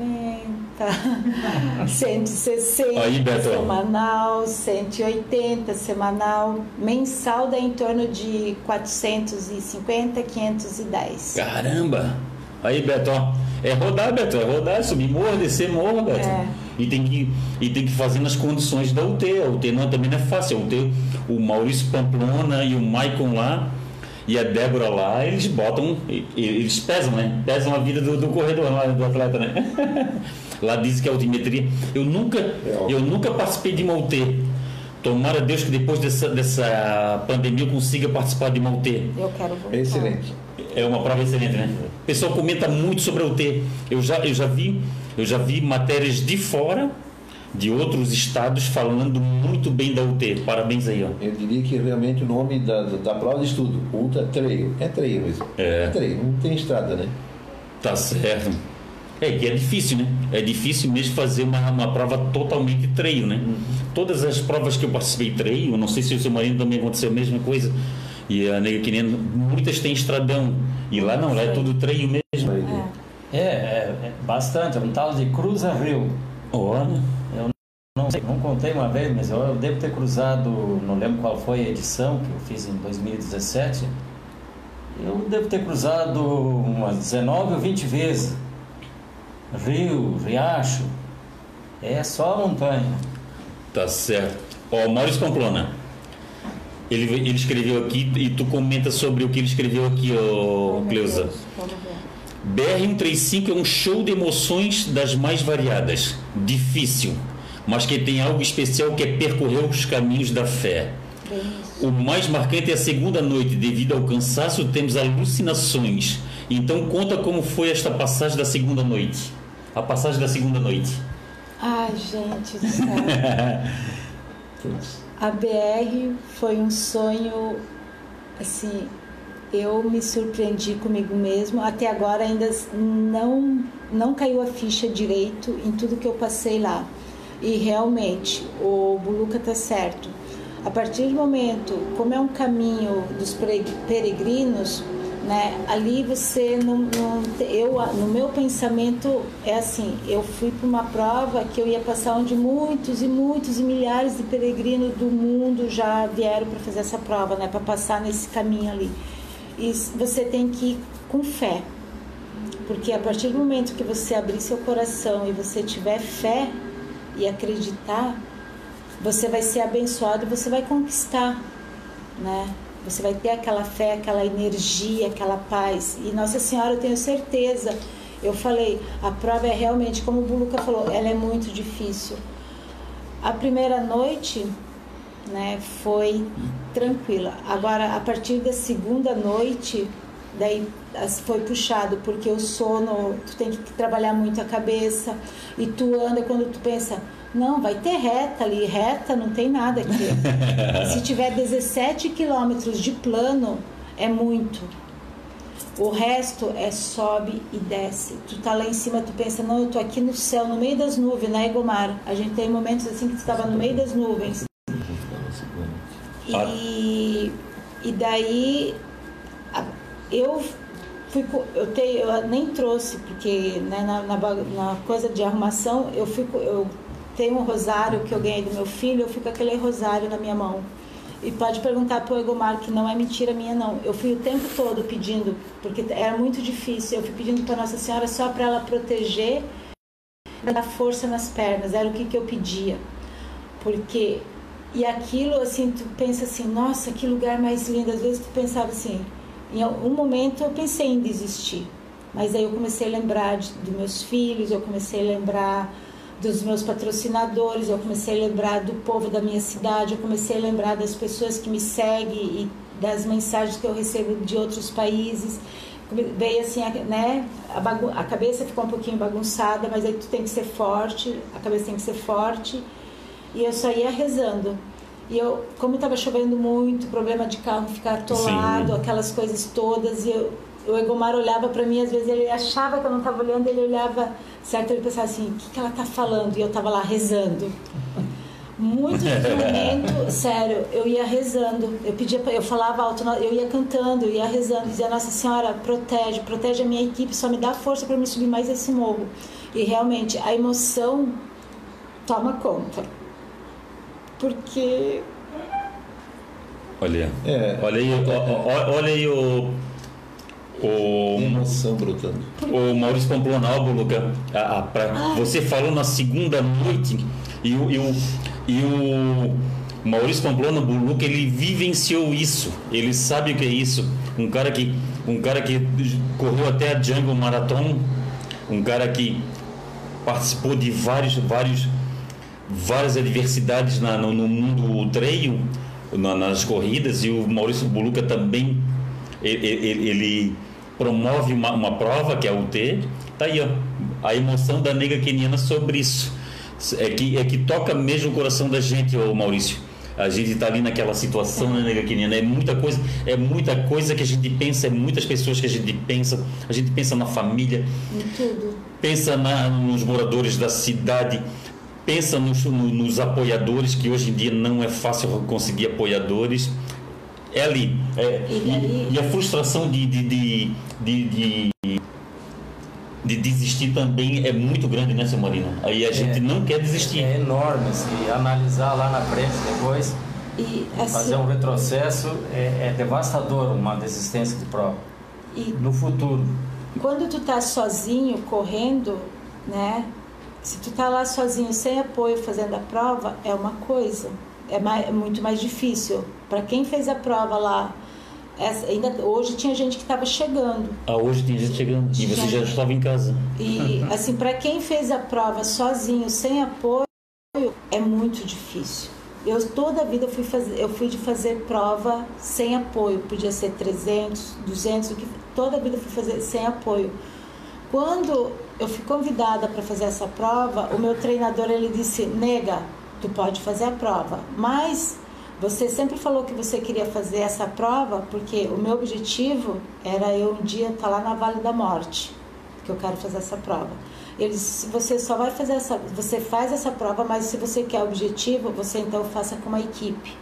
160 <laughs> Aí, Beto. semanal, 180 semanal, mensal dá em torno de 450, 510. Caramba! Aí, Beto, ó. É rodar, Beto, é rodar, subir morro, descer morro, Beto. É. E, tem que, e tem que fazer nas condições da UT. A UT não, também não é fácil. A UT, o Maurício Pamplona e o Maicon lá e a Débora lá, eles botam, eles pesam, né? Pesam a vida do, do corredor lá, do atleta, né? <laughs> lá dizem que a altimetria. Eu nunca, eu nunca participei de uma UT. Tomara Deus que depois dessa, dessa pandemia eu consiga participar de uma UT. Eu quero voltar. É excelente. É uma prova excelente, né? O pessoal comenta muito sobre a UT. Eu já, eu já vi, eu já vi matérias de fora, de outros estados, falando muito bem da UT. Parabéns aí, ó. Eu diria que realmente o nome da, da, da prova de estudo, Ultra Trail, é trail mesmo. É. trail, não tem estrada, né? Tá certo. É que é difícil, né? É difícil mesmo fazer uma, uma prova totalmente trail, né? Todas as provas que eu participei trail, eu não sei se o seu marido também aconteceu a mesma coisa. E a nega que nem muitas têm estradão. E lá não, lá é tudo trail mesmo. É, é, é bastante. É um tal de Cruza Rio. Olha. Não sei, não contei uma vez, mas eu, eu devo ter cruzado, não lembro qual foi a edição que eu fiz em 2017. Eu devo ter cruzado umas 19 ou 20 vezes. Rio, Riacho. É só montanha. Tá certo. Ó, Maurício Pamplona. Ele, ele escreveu aqui e tu comenta sobre o que ele escreveu aqui, meu Cleusa. Deus, vamos ver. BR-135 é um show de emoções das mais variadas. Difícil, mas que tem algo especial que é percorrer os caminhos da fé. O mais marcante é a segunda noite. Devido ao cansaço, temos alucinações. Então, conta como foi esta passagem da segunda noite. A passagem da segunda noite. Ai, gente do céu. <laughs> A BR foi um sonho, assim, eu me surpreendi comigo mesmo. Até agora ainda não não caiu a ficha direito em tudo que eu passei lá. E realmente, o Buluca tá certo. A partir do momento, como é um caminho dos peregrinos, né? Ali você não, não, eu no meu pensamento é assim, eu fui para uma prova que eu ia passar onde muitos e muitos e milhares de peregrinos do mundo já vieram para fazer essa prova, né? Para passar nesse caminho ali. E você tem que ir com fé. Porque a partir do momento que você abrir seu coração e você tiver fé e acreditar, você vai ser abençoado e você vai conquistar, né? Você vai ter aquela fé, aquela energia, aquela paz. E Nossa Senhora, eu tenho certeza. Eu falei, a prova é realmente, como o Buluca falou, ela é muito difícil. A primeira noite, né, foi tranquila. Agora, a partir da segunda noite, daí foi puxado, porque o sono, tu tem que trabalhar muito a cabeça, e tu anda quando tu pensa, não, vai ter reta ali, reta não tem nada aqui. <laughs> Se tiver 17 quilômetros de plano, é muito. O resto é sobe e desce. Tu tá lá em cima, tu pensa, não, eu tô aqui no céu, no meio das nuvens, né, Egomar? A gente tem momentos assim que tu estava no meio das nuvens. E, e daí eu fui eu, te, eu nem trouxe porque né, na, na, na, coisa de arrumação eu fui eu tem um rosário que eu ganhei do meu filho, eu fico aquele rosário na minha mão. E pode perguntar para o Egomar que não é mentira minha, não. Eu fui o tempo todo pedindo, porque era muito difícil. Eu fui pedindo para Nossa Senhora só para ela proteger, dar força nas pernas. Era o que, que eu pedia. Porque. E aquilo, assim, tu pensa assim, nossa, que lugar mais lindo. Às vezes tu pensava assim, em algum momento eu pensei em desistir. Mas aí eu comecei a lembrar de, dos meus filhos, eu comecei a lembrar dos meus patrocinadores, eu comecei a lembrar do povo da minha cidade, eu comecei a lembrar das pessoas que me seguem e das mensagens que eu recebo de outros países. Veio assim, né? A, a cabeça ficou um pouquinho bagunçada, mas aí tu tem que ser forte, a cabeça tem que ser forte. E eu só ia rezando. E eu, como estava chovendo muito, problema de carro ficar atolado, Sim. aquelas coisas todas, e eu, o Egomar olhava para mim, às vezes ele achava que eu não estava olhando, ele olhava certo? Ele pensava assim, o que, que ela está falando? E eu estava lá rezando. Muito <laughs> momento, sério, eu ia rezando, eu pedia, eu falava alto, eu ia cantando, eu ia rezando, dizia Nossa Senhora, protege, protege a minha equipe, só me dá força para me subir mais esse morro. E realmente a emoção toma conta, porque Olha, é, olha aí, é, olha aí o o, emoção brotando. O Maurício Pamplonalbo, Luca, a, a, pra, você falou na segunda noite e o, e o, e o Maurício Pamplona Buluca, ele vivenciou isso. Ele sabe o que é isso. Um cara que, um cara que correu até a Jungle Marathon, um cara que participou de vários, vários, várias adversidades na, no, no mundo trail, na, nas corridas, e o Maurício Buluca também ele, ele, ele promove uma, uma prova, que é a UT, tá aí, ó, a emoção da nega queniana sobre isso. É que, é que toca mesmo o coração da gente, ô Maurício. A gente está ali naquela situação, né, nega queniana? É muita coisa, é muita coisa que a gente pensa, é muitas pessoas que a gente pensa. A gente pensa na família, pensa na, nos moradores da cidade, pensa nos, nos apoiadores, que hoje em dia não é fácil conseguir apoiadores é ali. É, e, e, a frustração de, de, de, de, de desistir também é muito grande, né, seu Marina? Aí a é, gente não quer desistir. É enorme, se analisar lá na frente depois, e, assim, fazer um retrocesso, é, é, devastador uma desistência de prova. E no futuro. Quando tu tá sozinho, correndo, né? Se tu tá lá sozinho, sem apoio, fazendo a prova, é uma coisa é, mais, é muito mais difícil. Para quem fez a prova lá, essa, ainda hoje tinha gente que estava chegando. Ah, hoje tem gente chegando. E você já estava em casa. E <laughs> assim, para quem fez a prova sozinho, sem apoio, é muito difícil. Eu toda a vida fui fazer, eu fui de fazer prova sem apoio, podia ser 300, 200, o que toda a vida fui fazer sem apoio. Quando eu fui convidada para fazer essa prova, o meu treinador ele disse: "Nega, tu pode fazer a prova, mas Você sempre falou que você queria fazer essa prova porque o meu objetivo era eu um dia estar lá na Vale da Morte, que eu quero fazer essa prova. Eles, você só vai fazer essa, você faz essa prova, mas se você quer objetivo, você então faça com uma equipe.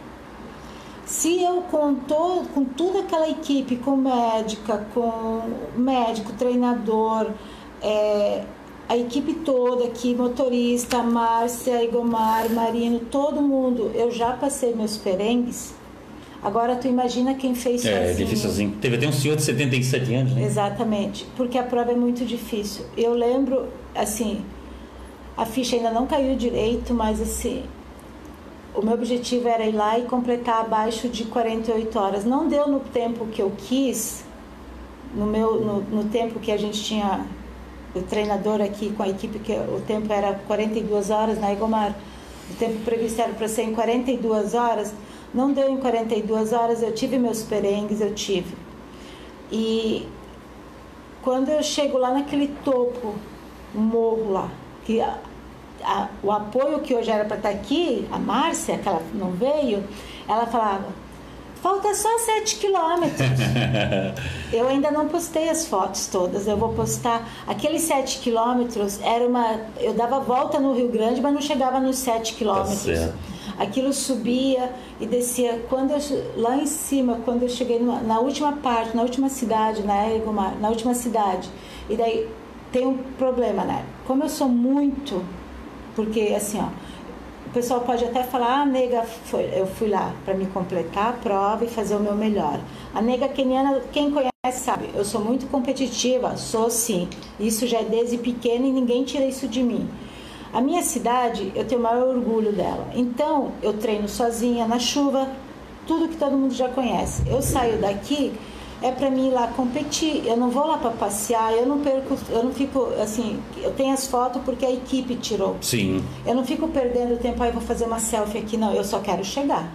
Se eu com, todo, com toda aquela equipe, com médica, com médico, treinador, é, a equipe toda aqui, motorista, Márcia, Igomar, Marino, todo mundo, eu já passei meus perengues. Agora tu imagina quem fez É, sozinho. difícil assim. Teve até um senhor de 77 anos, né? Exatamente, porque a prova é muito difícil. Eu lembro, assim, a ficha ainda não caiu direito, mas assim, o meu objetivo era ir lá e completar abaixo de 48 horas. Não deu no tempo que eu quis, no meu no, no tempo que a gente tinha o treinador aqui com a equipe que o tempo era 42 horas na Egomar. O tempo previsto era para ser em 42 horas. Não deu em 42 horas, eu tive meus perengues, eu tive. E quando eu chego lá naquele topo, um morro lá, que a- a- o apoio que hoje era para estar aqui, a Márcia, que ela não veio, ela falava, falta só 7 quilômetros. <laughs> eu ainda não postei as fotos todas, eu vou postar. Aqueles 7 quilômetros era uma. Eu dava volta no Rio Grande, mas não chegava nos 7 quilômetros. certo. Aquilo subia e descia. Quando eu, lá em cima, quando eu cheguei numa- na última parte, na última cidade, né, Egomar, na última cidade, e daí tem um problema, né? Como eu sou muito, porque assim, ó, pessoal pode até falar, ah, nega, foi, eu fui lá para me completar a prova e fazer o meu melhor. A nega keniana, quem conhece sabe, eu sou muito competitiva, sou sim. Isso já é desde pequena e ninguém tira isso de mim. A minha cidade, eu tenho o maior orgulho dela. Então, eu treino sozinha na chuva, tudo que todo mundo já conhece. Eu saio daqui é para mim ir lá competir. Eu não vou lá para passear, eu não perco, eu não fico assim, eu tenho as fotos porque a equipe tirou. Sim. Eu não fico perdendo tempo, aí vou fazer uma selfie aqui, não. Eu só quero chegar.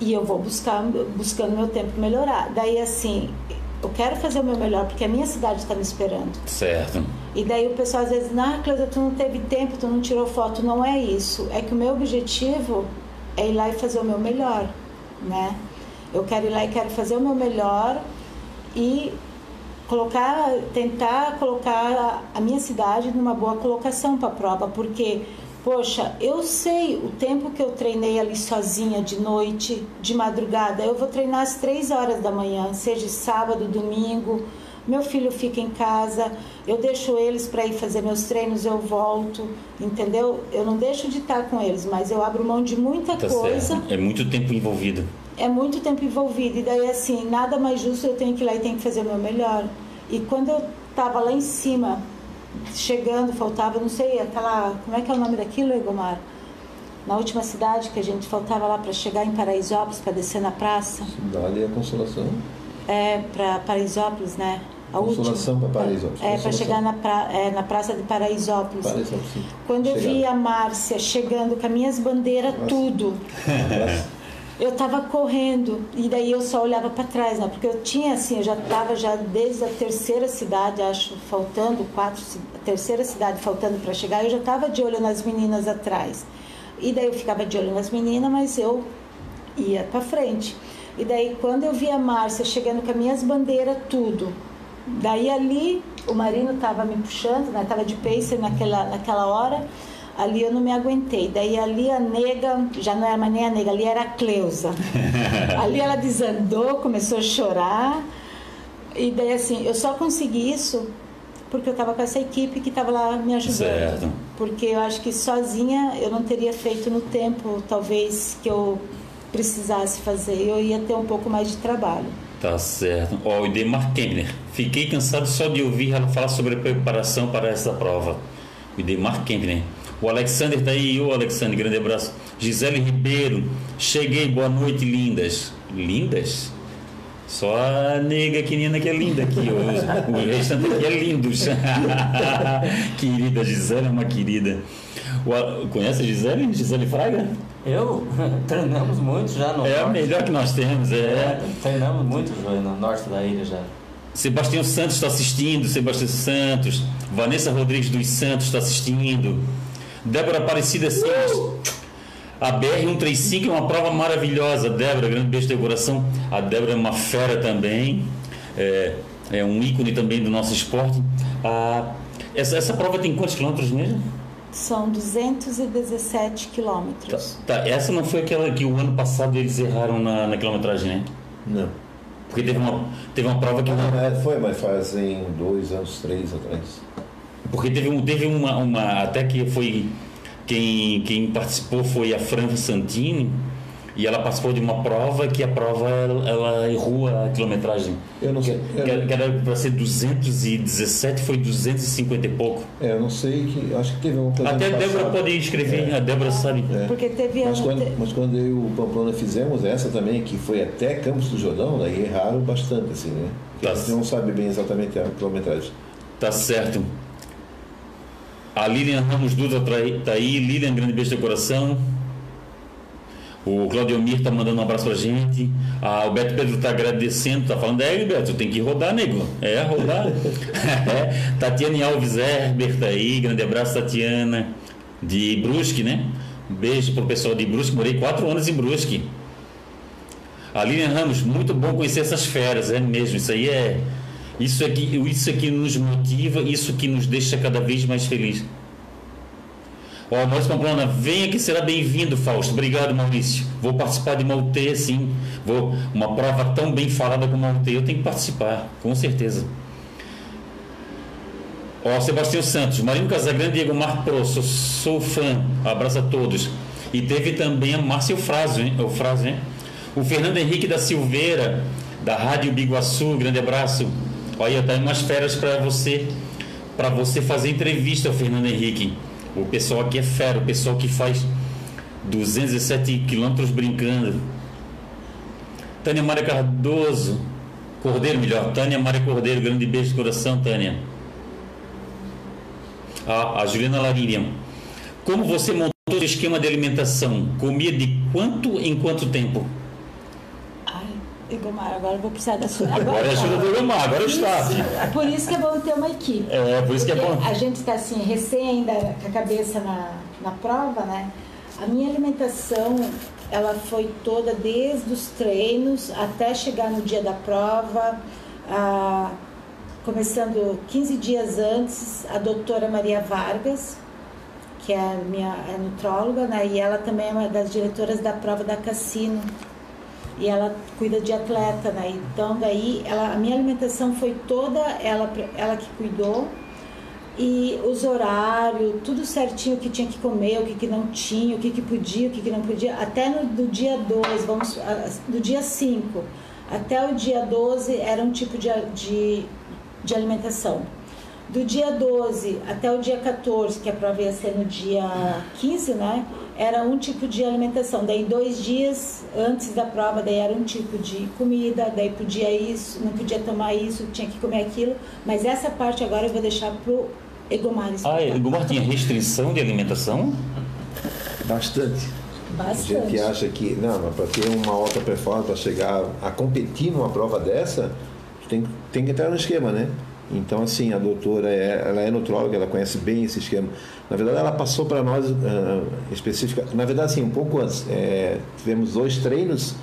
E eu vou buscar, buscando meu tempo melhorar. Daí, assim, eu quero fazer o meu melhor, porque a minha cidade está me esperando. Certo. E daí o pessoal às vezes, ah, Cleusa, tu não teve tempo, tu não tirou foto. Não é isso. É que o meu objetivo é ir lá e fazer o meu melhor, né? Eu quero ir lá e quero fazer o meu melhor e colocar, tentar colocar a minha cidade numa boa colocação para a prova, porque, poxa, eu sei o tempo que eu treinei ali sozinha de noite, de madrugada, eu vou treinar às três horas da manhã, seja sábado, domingo, meu filho fica em casa, eu deixo eles para ir fazer meus treinos, eu volto, entendeu? Eu não deixo de estar com eles, mas eu abro mão de muita Tá coisa certo. É muito tempo envolvido. É muito tempo envolvido. E daí, assim, nada mais justo eu tenho que ir lá e tenho que fazer o meu melhor. E quando eu tava lá em cima, chegando, faltava, não sei, aquela. Como é que é o nome daquilo, Egomar? Na última cidade que a gente faltava lá para chegar em Paraisópolis, para descer na praça. Cidade é a Consolação. É, para Paraisópolis, né? A Consolação última. para Paraisópolis. É, para chegar na, pra, é, na praça de Paraisópolis. Paraisópolis. Quando eu vi a Márcia chegando com as minhas bandeiras, Nossa. tudo. Eu tava correndo e daí eu só olhava para trás, né? Porque eu tinha assim, eu já tava já desde a terceira cidade, acho, faltando quatro, a terceira cidade faltando para chegar, eu já tava de olho nas meninas atrás. E daí eu ficava de olho nas meninas, mas eu ia para frente. E daí quando eu vi a Márcia chegando com as minhas bandeiras, tudo. Daí ali o Marino tava me puxando, né? Tava de pacer naquela naquela hora. Ali eu não me aguentei. Daí ali a nega, já não era mais nem a nega, ali era a Cleusa. <laughs> ali ela desandou, começou a chorar. E daí assim, eu só consegui isso porque eu estava com essa equipe que estava lá me ajudando. Certo. Porque eu acho que sozinha eu não teria feito no tempo, talvez, que eu precisasse fazer. Eu ia ter um pouco mais de trabalho. Tá certo. Ó, o Idemar Kempner. Fiquei cansado só de ouvir ela falar sobre a preparação para essa prova. O Idemar Kempner. O Alexander tá aí. Ô, Alexander, grande abraço. Gisele Ribeiro. Cheguei, boa noite, lindas. Lindas? Só a nega quenina que é linda aqui. O, o restante aqui é lindos. <laughs> querida, Gisele é uma querida. O A- conhece a Gisele? Gisele Fraga? Eu? <laughs> Treinamos muito já no É a norte. melhor que nós temos. É. É, treinamos muito no norte da ilha já. Sebastião Santos está assistindo, Sebastião Santos, Vanessa Rodrigues dos Santos está assistindo, Débora Aparecida Simas, A BR-135 é uma prova maravilhosa. Débora, grande beijo de coração. A Débora é uma fera também. É, é um ícone também do nosso esporte. Ah, essa, essa prova tem quantos quilômetros mesmo? São 217 quilômetros. Tá, tá, essa não foi aquela que o ano passado eles erraram na, na quilometragem, né? Não. Porque teve uma, teve uma prova que. Não, é, foi, mas fazem dois anos, três atrás. Porque teve, um, teve uma, uma. Até que foi. Quem, quem participou foi a Fran Santini e ela participou de uma prova que a prova ela, ela errou a quilometragem. Eu não sei. Que, eu, que era para ser 217, foi 250 e pouco. É, eu não sei que. Acho que teve um Até a Débora pode escrever, É. a Débora sabe. É. Porque teve Mas quando, mas quando eu e o Pamplona fizemos essa também, que foi até Campos do Jordão, daí erraram bastante, assim, né? Porque Tá. A gente não sabe bem exatamente a quilometragem. Tá certo. A Lilian Ramos Duda tá aí, tá. Lilian, grande beijo do coração. O Claudio Mir tá mandando um abraço pra gente. Ah, o Beto Pedro tá agradecendo, tá falando, é, Beto, tem que rodar, nego. É, rodar. <laughs> É. Tatiane Alves Herbert tá aí, grande abraço, Tatiana. De Brusque, né? Beijo pro pessoal de Brusque, morei quatro anos em Brusque. A Lilian Ramos, muito bom conhecer essas feras, é mesmo. Isso aí é. Isso é isso é que nos motiva, isso que nos deixa cada vez mais feliz. Ó, Maurício Pamplona, venha que será bem-vindo, Fausto. Obrigado, Maurício. Vou participar de UT, sim. Vou, uma prova tão bem falada como UT, eu tenho que participar, com certeza. Ó, Sebastião Santos, Marino Casagrande e Diego Mar Pro, sou, fã. Abraço a todos. E teve também a Márcia Eufrásio, hein? Hein? O Fernando Henrique da Silveira, da Rádio Biguaçu, grande abraço. Aí umas férias para você, para você fazer entrevista, Fernando Henrique. O pessoal aqui é fera, o pessoal que faz 207 quilômetros brincando. Tânia Maria Cardoso, Cordeiro melhor, Tânia Maria Cordeiro, grande beijo de coração, Tânia. A, a Juliana Larínia. Como você montou o esquema de alimentação? Comia de quanto em quanto tempo? Ai, Egomar, agora eu vou precisar da sua. Agora é a ajuda do Gomar, agora é staff. Isso, Por isso que é bom ter uma equipe. É, por isso que é bom. A gente está assim, recém ainda com a cabeça na, na prova, né? A minha alimentação, ela foi toda desde os treinos até chegar no dia da prova, ah, começando 15 dias antes, a doutora Maria Vargas, que é a minha é nutróloga, né? E ela também é uma das diretoras da prova da Cassino. E ela cuida de atleta, né? Então daí ela, a minha alimentação foi toda ela, ela que cuidou. E os horários, tudo certinho, o que tinha que comer, o que, que não tinha, o que, que podia, o que, que não podia. Até no, do dia 2, vamos, do dia 5 até o dia 12 era um tipo de, de, de alimentação. Do dia 12 até o dia 14, que a prova ia ser no dia 15, né? Era um tipo de alimentação. Daí dois dias antes da prova, daí era um tipo de comida, daí podia isso, não podia tomar isso, tinha que comer aquilo. Mas essa parte agora eu vou deixar pro Egomar explicar. Ah, Gomar tinha restrição de alimentação? Bastante. A Bastante. gente acha que, não, para ter uma alta performance, para chegar a competir numa prova dessa, tem, tem que entrar no esquema, né? Então, assim, a doutora, é, ela é nutróloga, ela conhece bem esse esquema. Na verdade, ela passou para nós, ah, específica, na verdade, assim, um pouco antes, é, tivemos dois treinos,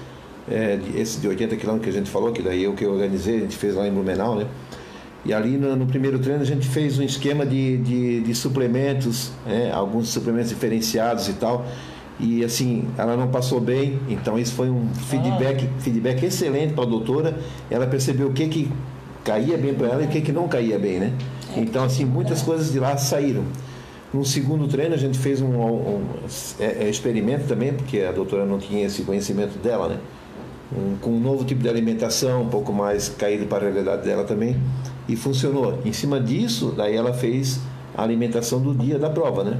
é, esse de 80 quilômetros que a gente falou, que daí eu que organizei, a gente fez lá em Blumenau, né? E ali no, no primeiro treino a gente fez um esquema de, de, de suplementos, né? alguns suplementos diferenciados e tal. E assim, ela não passou bem, então isso foi um feedback, feedback excelente para a doutora. Ela percebeu o que, que caía bem para ela e o que, que não caía bem, né? Então, assim, muitas coisas de lá saíram. No segundo treino a gente fez um, um- é- é experimento também, porque a doutora não tinha esse conhecimento dela, né? um- com um novo tipo de alimentação, um pouco mais caído para a realidade dela também, e funcionou. Em cima disso, daí ela fez a alimentação do dia da prova, né?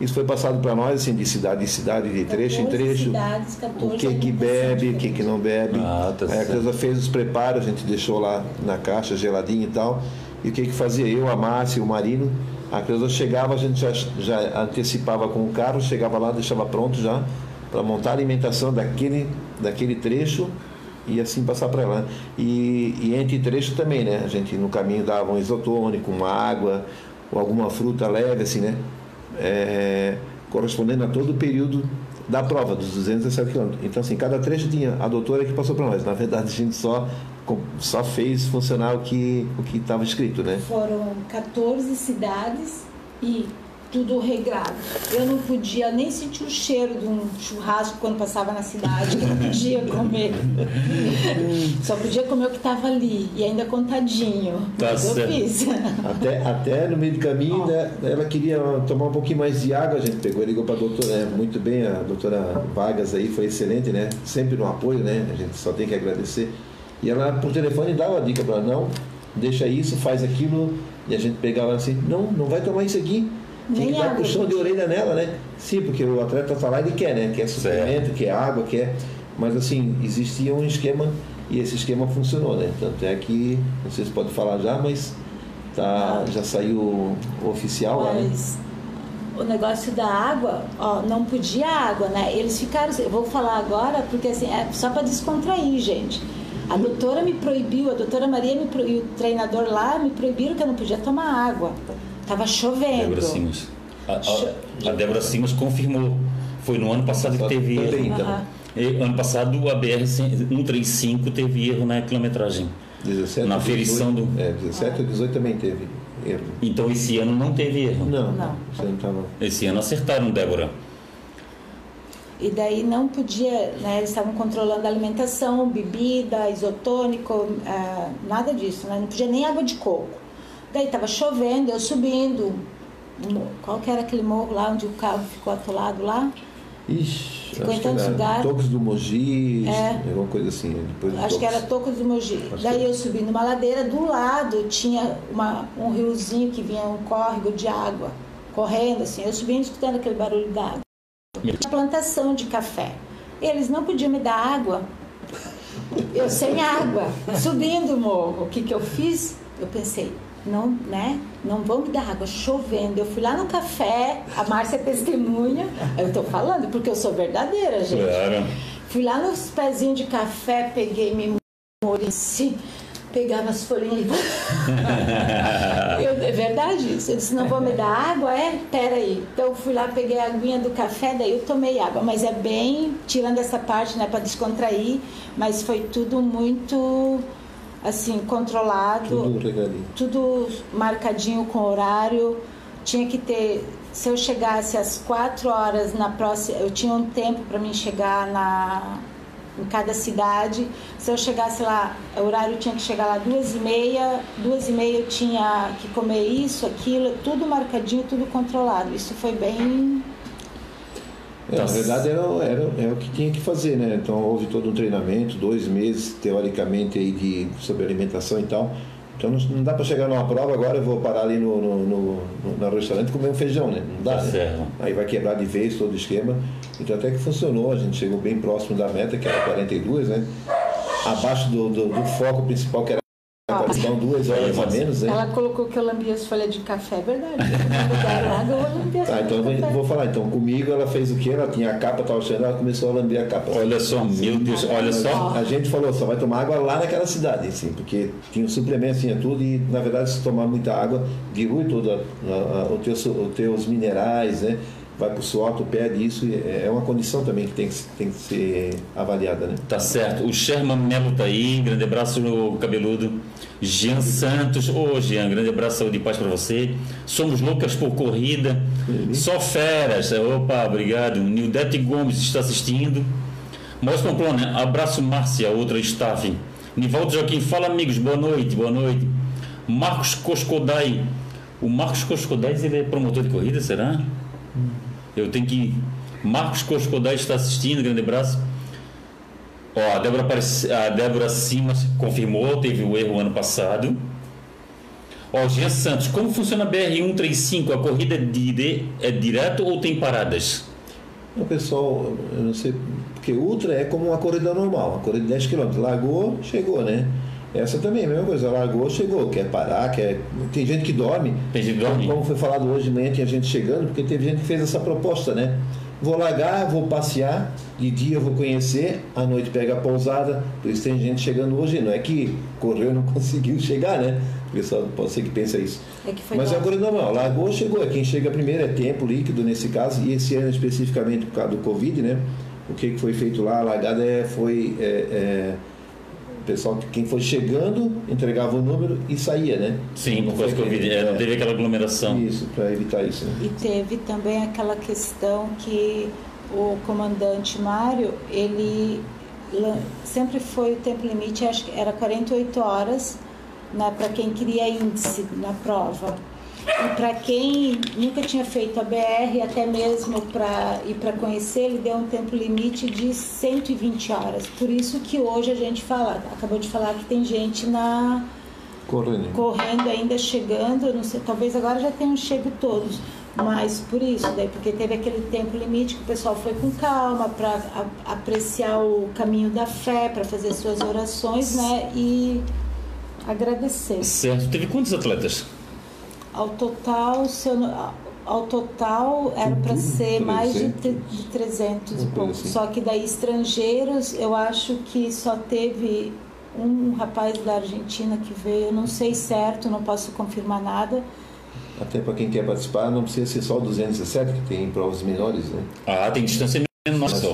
Isso foi passado para nós, assim, de cidade em cidade, de trecho em 14 trecho, cidades, 14 o que que alimentações bebe, o que que não bebe. Ah, tá Aí a. Cleusa fez os preparos, a gente deixou lá na caixa, geladinho e tal, e o que que fazia? Eu, a Márcia e o Marino, a Cleusa chegava, a gente já, já antecipava com o carro, chegava lá, deixava pronto já, para montar a alimentação daquele, daquele trecho e assim passar para lá. E, e entre trecho também, né? A gente no caminho dava um isotônico, uma água, ou alguma fruta leve, assim, né? É, correspondendo a todo o período da prova, dos 217 quilômetros. Então, assim, cada trecho tinha a doutora que passou para nós. Na verdade, a gente só, só fez funcionar o que o estava escrito, né? Foram 14 cidades e tudo regrado. Eu não podia nem sentir o cheiro de um churrasco quando passava na cidade, eu não podia comer. <laughs> Só podia comer o que estava ali, e ainda contadinho. Tá Mas eu fiz. Até, até no meio do caminho, né, ela queria tomar um pouquinho mais de água, a gente pegou e ligou para a doutora, né, muito bem, a doutora Vargas aí foi excelente, né? Sempre no apoio, né? A gente só tem que agradecer. E ela, por telefone, dava a dica para ela, não, deixa isso, faz aquilo, e a gente pegava assim, não, não vai tomar isso aqui tem que dar puxão de orelha nela, né? Sim, porque o atleta tá lá, ele quer, né? Quer suplemento, quer água, quer. Mas assim, existia um esquema e esse esquema funcionou, né? Tanto é que, não sei se pode falar já, mas tá, já saiu o oficial mas... lá, né? o negócio da água, ó, não podia água, né? Eles ficaram, eu vou falar agora porque assim, é só para descontrair, gente. A doutora me proibiu, a doutora Maria me proibiu, o treinador lá me proibiram que eu não podia tomar água. Tava chovendo. Débora Simas. A, a, a Débora Simas confirmou. Foi no ano passado que teve erro. Então. Uhum. Ano passado a BR 135 teve erro na quilometragem. 17, na ferição do. É, 17 ou 18 também teve erro. Então esse ano não teve erro. Não, não. Esse ano, tava... esse ano acertaram, Débora. E daí não podia, né, eles estavam controlando a alimentação, bebida, isotônico, uh, nada disso, né? não podia nem água de coco. Daí estava chovendo, eu subindo. Qual que era aquele morro lá onde o carro ficou atolado lá? Ixi, ficou em tantos lugares. Tocos do Mogi, é. alguma coisa assim. Depois acho Tocos. que era Tocos do Mogi. Acho Daí eu subi numa ladeira, do lado tinha uma, um riozinho que vinha, um córrego de água, correndo assim. Eu subindo escutando aquele barulho d'água. Tinha plantação de café. Eles não podiam me dar água. Eu sem água, subindo o morro. O que, que eu fiz? Eu pensei, não, né? Não vão me dar água chovendo. Eu fui lá no café, a Márcia é testemunha. Eu tô falando porque eu sou verdadeira, gente. Claro. Fui lá nos pezinhos de café, peguei, me moreci, pegava as folhinhas <laughs> eu, É verdade isso. Eu disse, não vou me dar água? É? Peraí. Então eu fui lá, peguei a aguinha do café, daí eu tomei água. Mas é bem, tirando essa parte, né, para descontrair, mas foi tudo muito assim, controlado. Tudo Tudo marcadinho com horário. Tinha que ter. Se eu chegasse às quatro horas na próxima. Eu tinha um tempo para mim chegar na, em cada cidade. Se eu chegasse lá, o horário tinha que chegar lá duas e meia, duas e meia eu tinha que comer isso, aquilo, tudo marcadinho, tudo controlado. Isso foi bem é, na verdade era, era, era o que tinha que fazer, né? Então houve todo um treinamento, dois meses teoricamente aí de sobre alimentação e tal. Então não, não dá para chegar numa prova agora eu vou parar ali no, no, no, no restaurante e comer um feijão, né? Não dá. Tá né? Aí vai quebrar de vez todo o esquema. Então até que funcionou, a gente chegou bem próximo da meta, que era 42, né? Abaixo do, do, do foco principal que era então, duas horas a menos, né? Ela colocou que eu lambia as folhas de café, é verdade. <laughs> água, eu lambia tá, então eu vou falar. Então, comigo ela fez o quê? Ela tinha a capa, estava cheirando, ela começou a lamber a capa. Olha só, meu Deus, olha só. A gente falou, só vai tomar água lá naquela cidade, assim, porque tinha um suplemento, tinha tudo, e na verdade, se tomar muita água, dilui todo os teus, os teus minerais, né? Vai para o suor, tu perde isso, é, é uma condição também que tem que, tem que ser avaliada, né? Tá certo. O Sherman Melo tá aí, grande abraço no cabeludo. Jean Santos, ô oh, Jean, grande abraço, saúde e paz para você. Somos loucas por corrida, uhum. só feras. Opa, obrigado. Nildete Gomes está assistindo. Márcio Pamplona, abraço Márcia, outra staff. Nivaldo Joaquim, fala amigos, boa noite, boa noite. Marcos Coscodai. O Marcos Coscodai, ele é promotor de corrida, será? Eu tenho que. Marcos Coscodai está assistindo, grande abraço. Ó, a Débora, a Débora Simas confirmou, teve o erro ano passado. Ó, Jean Santos, como funciona a BR-135? A corrida é, é direto ou tem paradas? O pessoal, eu não sei, porque Ultra é como uma corrida normal, uma corrida de 10 km. Largou, chegou, né? Essa também é a mesma coisa, largou, chegou, quer parar, quer. Tem gente que dorme. Tem gente que dorme. Como foi falado hoje de manhã, tinha gente chegando, porque teve gente que fez essa proposta, né? vou largar, vou passear, de dia eu vou conhecer, à noite pega a pousada, por isso tem gente chegando hoje, não é que correu e não <laughs> conseguiu chegar, né? O pessoal pode ser que pensa isso. É que foi Mas é uma coisa normal, largou, chegou. Quem chega primeiro é tempo líquido nesse caso, e esse ano especificamente por causa do Covid, né? O que que foi feito lá, a largada é, foi. é, é, pessoal, quem foi chegando, entregava o número e saía, né? Sim, Não por causa do foi que- É, não é, teve aquela aglomeração. Isso, para evitar isso. Né? E teve também aquela questão que o comandante Mário, ele sempre foi o tempo limite, acho que era 48 horas né, para quem queria índice na prova. E para quem nunca tinha feito a BR, até mesmo para ir para conhecer, ele deu um tempo limite de 120 horas. Por isso que hoje a gente fala, acabou de falar que tem gente na Correndo. correndo ainda chegando, não sei, talvez agora já tenham chego todos, mas por isso, daí porque teve aquele tempo limite que o pessoal foi com calma para apreciar o caminho da fé, para fazer suas orações, né, e agradecer. Certo. Teve quantos atletas? Ao total, se eu não- ao total era para ser mais de, 300. de 300 e poucos. assim. Só que daí estrangeiros, eu acho que só teve um rapaz da Argentina que veio, eu não sei certo, não posso confirmar nada. Até para quem quer participar, não precisa ser só o 217, que tem provas menores, né? Ah, tem distância menor Mas só.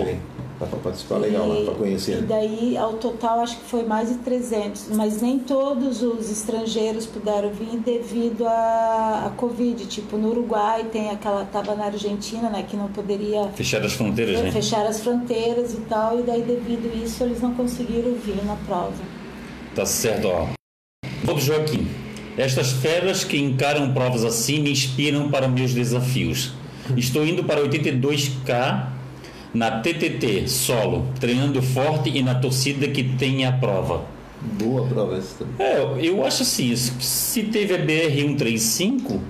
Dá para participar legal lá, E- para conhecer. E né? daí, ao total, acho que foi mais de 300. Mas nem todos os estrangeiros puderam vir devido à, à Covid. Tipo, no Uruguai tem aquela... Tava na Argentina, né? Que não poderia Fecharam as fronteiras, né? fechar as fronteiras e tal. E daí, devido a isso, eles não conseguiram vir na prova. Tá certo, ó. Bob Joaquim. Estas feras que encaram provas assim me inspiram para meus desafios. Estou indo para 82K na TTT solo, treinando forte e na torcida que tem a prova. Boa prova essa também. É, eu acho assim, se- teve a BR-135,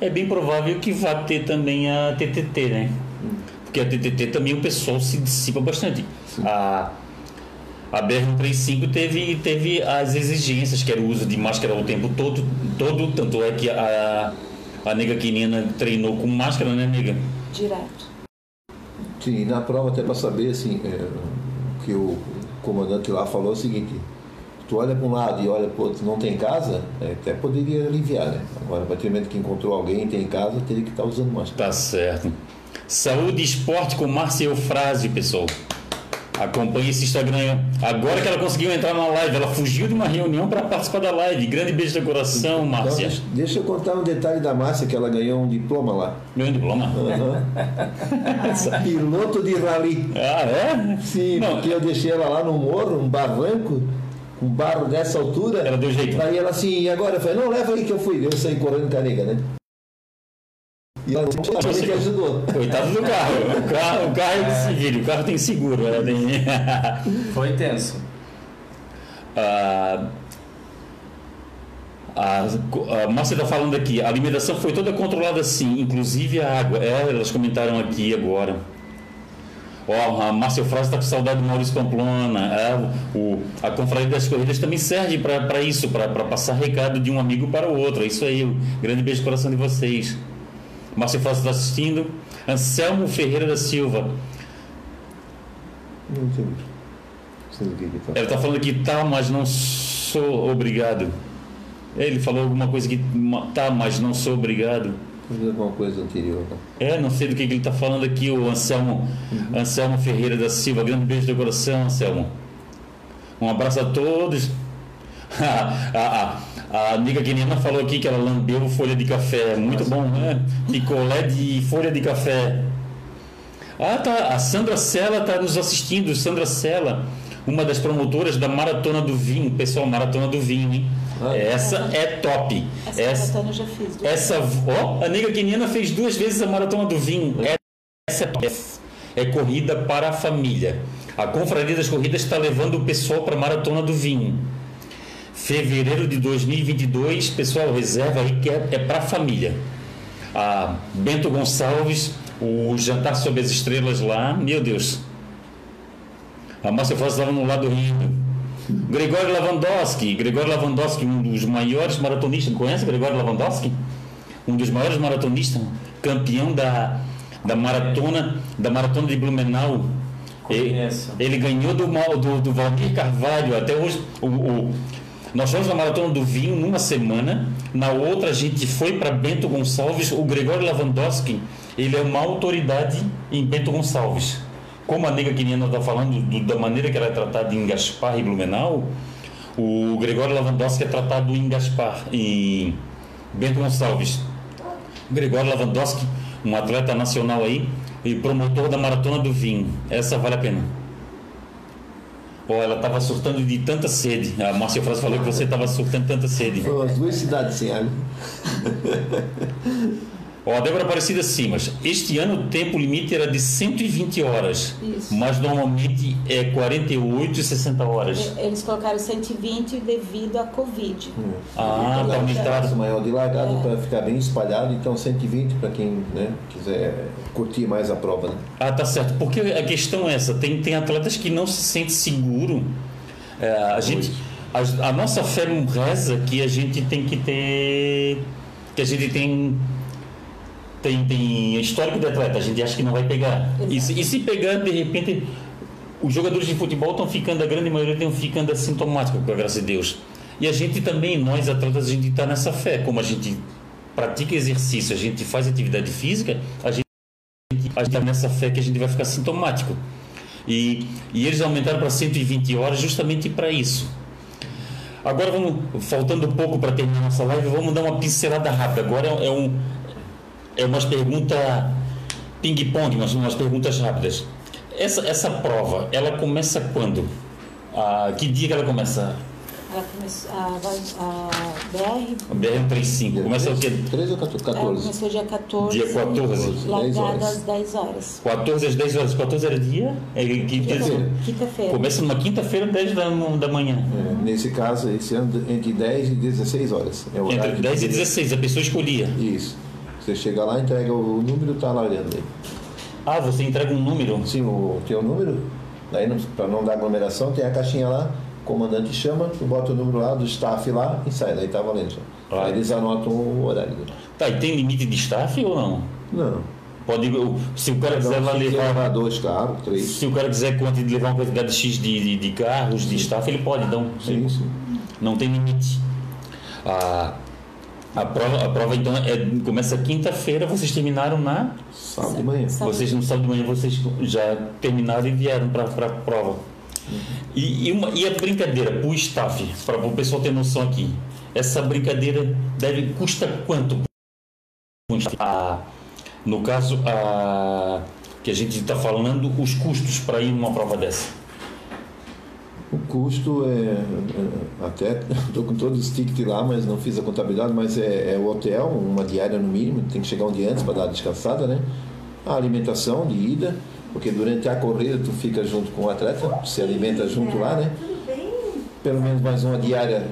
é bem provável que vá ter também a TTT, né? Porque a TTT também o pessoal se dissipa bastante. A, a BR-135 teve, teve as exigências, que era o uso de máscara o tempo todo, todo tanto é que a, a nega quinina treinou com máscara, né, nega? Direto. Sim, na prova até para saber, assim, é, que o comandante lá falou é o seguinte, tu olha para um lado e olha para o outro não tem casa, é, até poderia aliviar, né? Agora, a partir do momento que encontrou alguém e tem casa, teria que estar usando máscara. Tá certo. Saúde e esporte com Márcia Eufrásio, pessoal. Acompanhe esse Instagram. Agora que ela conseguiu entrar na live, ela fugiu de uma reunião para participar da live. Grande beijo do coração, Então, Márcia. deixa, deixa eu contar um detalhe da Márcia, que ela ganhou um diploma lá. Grande diploma. Aham. <laughs> Piloto de rally. Ah, é? Sim, Não, porque eu deixei ela lá no morro, um barranco, com barro dessa altura. Ela deu jeito. Daí ela assim, e agora? Eu falei, não, leva aí que eu fui. Eu saí correndo com a nega, né? E ela também que ajudou. Coitado do carro. O carro, o carro é de civil, o carro tem seguro. Ela tem... <laughs> Foi tenso. Ah, a, a Márcia está falando aqui, a alimentação foi toda controlada sim, inclusive a água. É, elas comentaram aqui agora. Ó, a Márcia Frase está com saudade do Maurício Pamplona. É, o, a Confraria das Corridas também serve para isso, para passar recado de um amigo para o outro. É isso aí. Um grande beijo no coração de vocês. Márcia Frase está assistindo. Anselmo Ferreira da Silva. Não que que tá. Ela está falando aqui, tá, mas não sou obrigado. Ele falou alguma coisa que tá, mas não sou obrigado. Alguma coisa anterior. né? É, não sei do que, que ele está falando aqui, o Anselmo, Anselmo Ferreira da Silva. Grande beijo do coração, Anselmo. Um abraço a todos. <laughs> a, a, a Nica falou aqui que ela lambeu folha de café. Muito bom, né? Picolé de folha de café. Ah, tá. A Sandra Sela está nos assistindo. Sandra Sela, uma das promotoras da Maratona do Vinho. Pessoal, Maratona do Vinho, hein? Ah. Essa é top. Essa, Essa, maratona eu já fiz. duas essa, ó, a nega queniana fez duas vezes a maratona do vinho. Essa é, é corrida para a família. A Confraria das Corridas está levando o pessoal para a maratona do vinho. Fevereiro de 2022, pessoal, reserva aí que é, é para a família. A Bento Gonçalves, o Jantar sob as Estrelas lá, meu Deus. A Márcia Foz estava no lado do Rio. Gregório Lavandowski, Gregório Lavandowski, um dos maiores maratonistas, conhece Gregório Lavandowski? Um dos maiores maratonistas, campeão da, da maratona, da maratona de Blumenau. Ele, ele ganhou do, do, do Valdir Carvalho. Até hoje, o, o- nós fomos na maratona do vinho numa semana. Na outra, a gente foi para Bento Gonçalves. O Gregório Lavandowski, ele é uma autoridade em Bento Gonçalves. Como a nega queniana está falando do- da maneira que ela é tratada em Gaspar e Blumenau, o Gregório Lavandowski é tratado em Gaspar, em Bento Gonçalves. Gregório Lavandowski, um atleta nacional aí e promotor da maratona do vinho. Essa vale a pena. Ó, ela estava surtando de tanta sede. A Márcia França falou que você estava surtando tanta sede. Foram as duas cidades sem água. <laughs> Ó, a Débora Aparecida Simas. Este ano o tempo limite era de 120 horas, Isso. mas normalmente é 48 e 60 horas. Eles colocaram 120 devido à Covid. Ah, tá Um aumentado. espaço maior de largado para ficar bem espalhado, então 120 para quem né, quiser curtir mais a prova. Né? Ah, tá certo. Porque a questão é essa: tem, tem atletas que não se sentem seguro. É, a gente, a, a nossa fé reza que a gente tem que ter, que a gente tem tem, tem histórico de atleta. A gente acha que não vai pegar. E se, e se pegar, de repente, os jogadores de futebol estão ficando, a grande maioria estão ficando assintomáticos, com a Deus. E a gente também, nós atletas, a gente está nessa fé. Como a gente pratica exercício, a gente faz atividade física, a gente está nessa fé que a gente vai ficar sintomático. E, e eles aumentaram para 120 horas justamente para isso. Agora vamos, faltando pouco para terminar nossa live, vamos dar uma pincelada rápida. Agora é um é umas perguntas ping-pong, umas, umas perguntas rápidas. Essa, essa prova, ela começa quando? Ah, que dia que ela começa? Ela começou, a, vai- a BR A BR-135. Começa o quê? 13 ou 14? ela 14. começou dia 14. Dia 14. 10 Largada horas. às 10 horas. 14 às 10 horas. 14 era dia? É, Quinta-feira. Quinta-feira. Começa numa quinta-feira, 10 da, da manhã. É, nesse caso, esse ano, entre 10 e 16 horas. É o Entre horário 10 e de- 16, a pessoa escolhia. Isso. Você chega lá, entrega o número, tá largando aí. Ah, você entrega um número. Sim, o teu número, daí para não dar aglomeração, tem a caixinha lá, o comandante chama, tu bota o número lá do staff lá e sai, daí tá valendo. Ah. Aí eles anotam o horário. Tá, e tem limite de staff ou não? Não. Pode, se o cara quiser lá levar. levar dois carros, três. Se o cara quiser levar uma quantidade X de, de, de carros, de staff, ele pode, então. Sim, sim. Não tem limite. A, a, prova, a prova, então, é, começa quinta-feira, vocês terminaram na. Sábado de manhã. Vocês no sábado de manhã vocês já terminaram e vieram para a prova. E, e, uma, e a brincadeira, para o staff, para o pessoal ter noção aqui, essa brincadeira deve custa quanto? A, no caso, a, que a gente está falando, os custos para ir numa prova dessa. O custo é, é, até <laughs> estou com todos os tickets lá, mas não fiz a contabilidade, mas é, é o hotel, uma diária no mínimo, tem que chegar um dia antes para dar descansada, né? A alimentação de ida, porque durante a corrida tu fica junto com o atleta, se alimenta junto lá, né? Pelo menos mais uma diária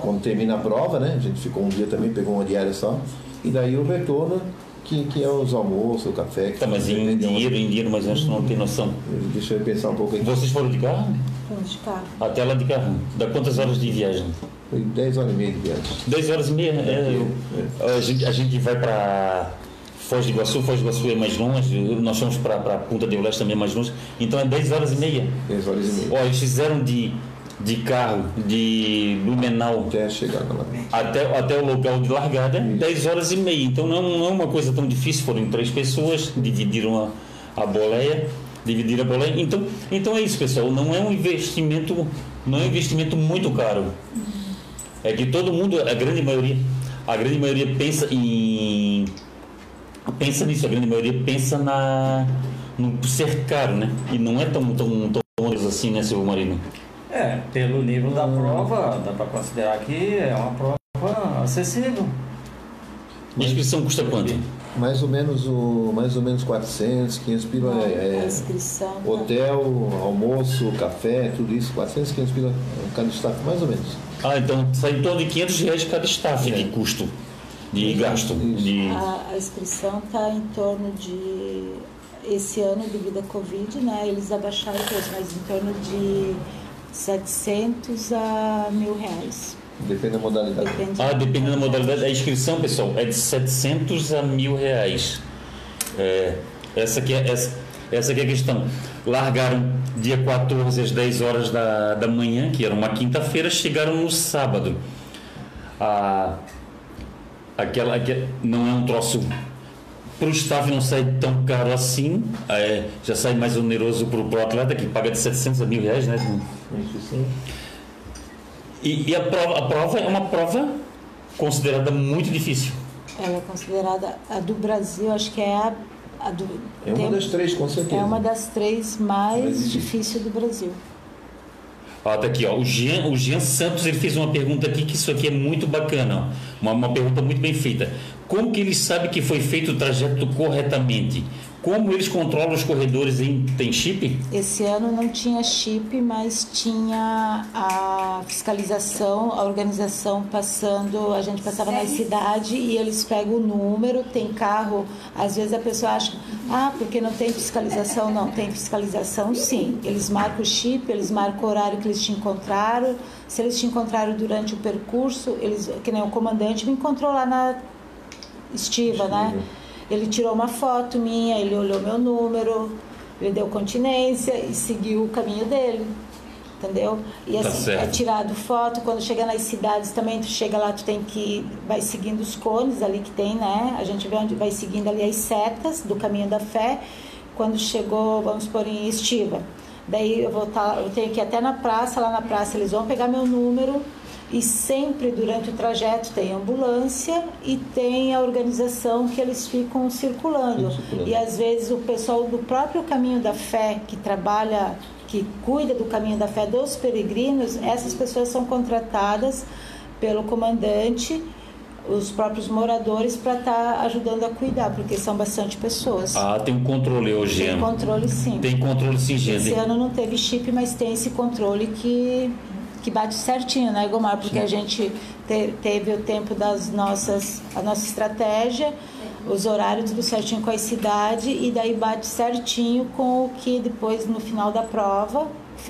quando termina a prova, né? A gente ficou um dia também, pegou uma diária só. E daí o retorno, que, que é os almoços, o café. que Tá, mas em dinheiro, em dinheiro, mas a gente não tem noção. Deixa eu pensar um pouco aqui. Vocês foram de carro? Fomos de carro. Até lá de carro. Dá quantas horas de viagem? Foi 10 horas e meia de viagem. 10 horas e meia. É, eu- a, gente, a gente vai para Foz do Iguaçu, Foz do Iguaçu é mais longe, nós fomos para Punta de Leste também é mais longe, então é 10 horas e meia. 10 horas e meia. Ó, eles fizeram de, de carro, de Blumenau Até chegar lá. até, até o local de largada, 10 horas e meia. Então não, não é uma coisa tão difícil, foram três pessoas, dividiram a, a boleia, dividiram a boleia. Então, então é isso, pessoal, não é um investimento, não é um investimento muito caro. É que todo mundo, a grande maioria, a grande maioria pensa em pensa nisso, a grande maioria pensa na no ser caro, né? E não é tão tão tão longe assim, né, seu Marino? É, pelo nível da prova, dá para considerar que é uma prova acessível. A inscrição custa quanto? Mais ou menos o mais ou menos 400, 500 pila a é, é inscrição. tá- hotel, almoço, café, tudo isso, 400, 500 pila cada staff, mais ou menos. Ah, então sai em torno de 500 reais cada staff de custo, de gasto. Isso. De... A, a inscrição está em torno de. Esse ano, devido à Covid, né, eles abaixaram o preço, mas em torno de 700 a mil reais. Depende da modalidade. Depende Ah, dependendo da modalidade, a inscrição, pessoal, é de 700 a mil reais. É, essa aqui é, essa, essa aqui é a questão. Largaram dia 14 às 10 horas da, da manhã, que era uma quinta-feira, chegaram no sábado. A, aquela, aquela não é um troço para o staff não sai tão caro assim, é, já sai mais oneroso para o atleta que paga de 700 a mil reais, né? Isso sim. E, e a, prova, a prova é uma prova considerada muito difícil. Ela é considerada a do Brasil, acho que é a, a do. É uma tem- das três, com certeza. É uma das três mais difíceis do Brasil. Ó, tá aqui, ó. O Jean, o Jean Santos ele fez uma pergunta aqui que isso aqui é muito bacana, ó. uma, uma pergunta muito bem feita. Como que eles sabem que foi feito o trajeto corretamente? Como eles controlam os corredores em tem chip? Esse ano não tinha chip, mas tinha a fiscalização, a organização passando, a gente passava na cidade e eles pegam o número, tem carro, às vezes a pessoa acha, ah, porque não tem fiscalização, não, tem fiscalização sim. Eles marcam o chip, eles marcam o horário que eles te encontraram, se eles te encontraram durante o percurso, eles, que nem o comandante me encontrou lá na estiva, né? Ele tirou uma foto minha, ele olhou meu número, ele deu continência e seguiu o caminho dele. Entendeu? E Tá assim, certo. é tirado foto, quando chega nas cidades também, tu chega lá, tu tem que vai seguindo os cones ali que tem, né? A gente vê onde vai seguindo ali as setas do caminho da fé. Quando chegou, vamos pôr em estiva. Daí eu vou tá, eu tenho que ir até na praça, lá na praça eles vão pegar meu número e sempre durante o trajeto tem ambulância e tem a organização que eles ficam circulando. Circulando. E às vezes o pessoal do próprio Caminho da Fé que trabalha, que cuida do Caminho da Fé dos peregrinos, essas pessoas são contratadas pelo comandante, os próprios moradores para estar ajudando a cuidar, porque são bastante pessoas. Ah, tem um controle hoje, tem controle sim. Tem controle sim, Jean. Esse ano não teve chip, mas tem esse controle que, que bate certinho, né, Gomar? Porque a gente te- teve o tempo das nossas, a nossa estratégia, os horários tudo certinho com a cidade e daí bate certinho com o que depois no final da prova,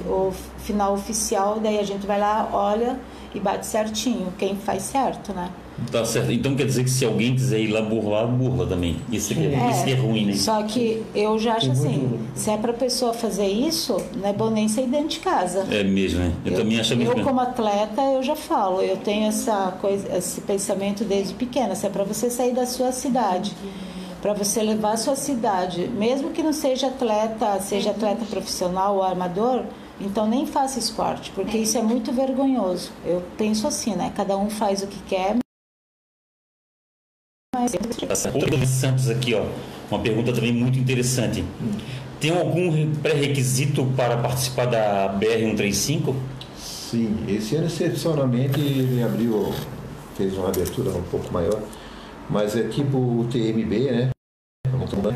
o final oficial, daí a gente vai lá, olha e bate certinho, quem faz certo, né? Tá certo. Então quer dizer que se alguém quiser ir lá burlar, burla também. Isso aqui é, isso que é ruim, né? Só que eu já acho assim, se é pra pessoa fazer isso, não é bom nem sair dentro de casa. É mesmo, né? Eu, também acho mesmo. Eu, como atleta, eu já falo, eu tenho essa coisa, esse pensamento desde pequena. Se é para você sair da sua cidade, para você levar a sua cidade, mesmo que não seja atleta, seja atleta profissional ou armador, então nem faça esporte, porque isso é muito vergonhoso. Eu penso assim, né? Cada um faz o que quer. Mas Outra do Santos aqui, ó. Uma pergunta também muito interessante. Tem algum pré-requisito para participar da BR-135? Sim, esse ano excepcionalmente ele abriu, fez uma abertura um pouco maior, mas é tipo o TMB, né?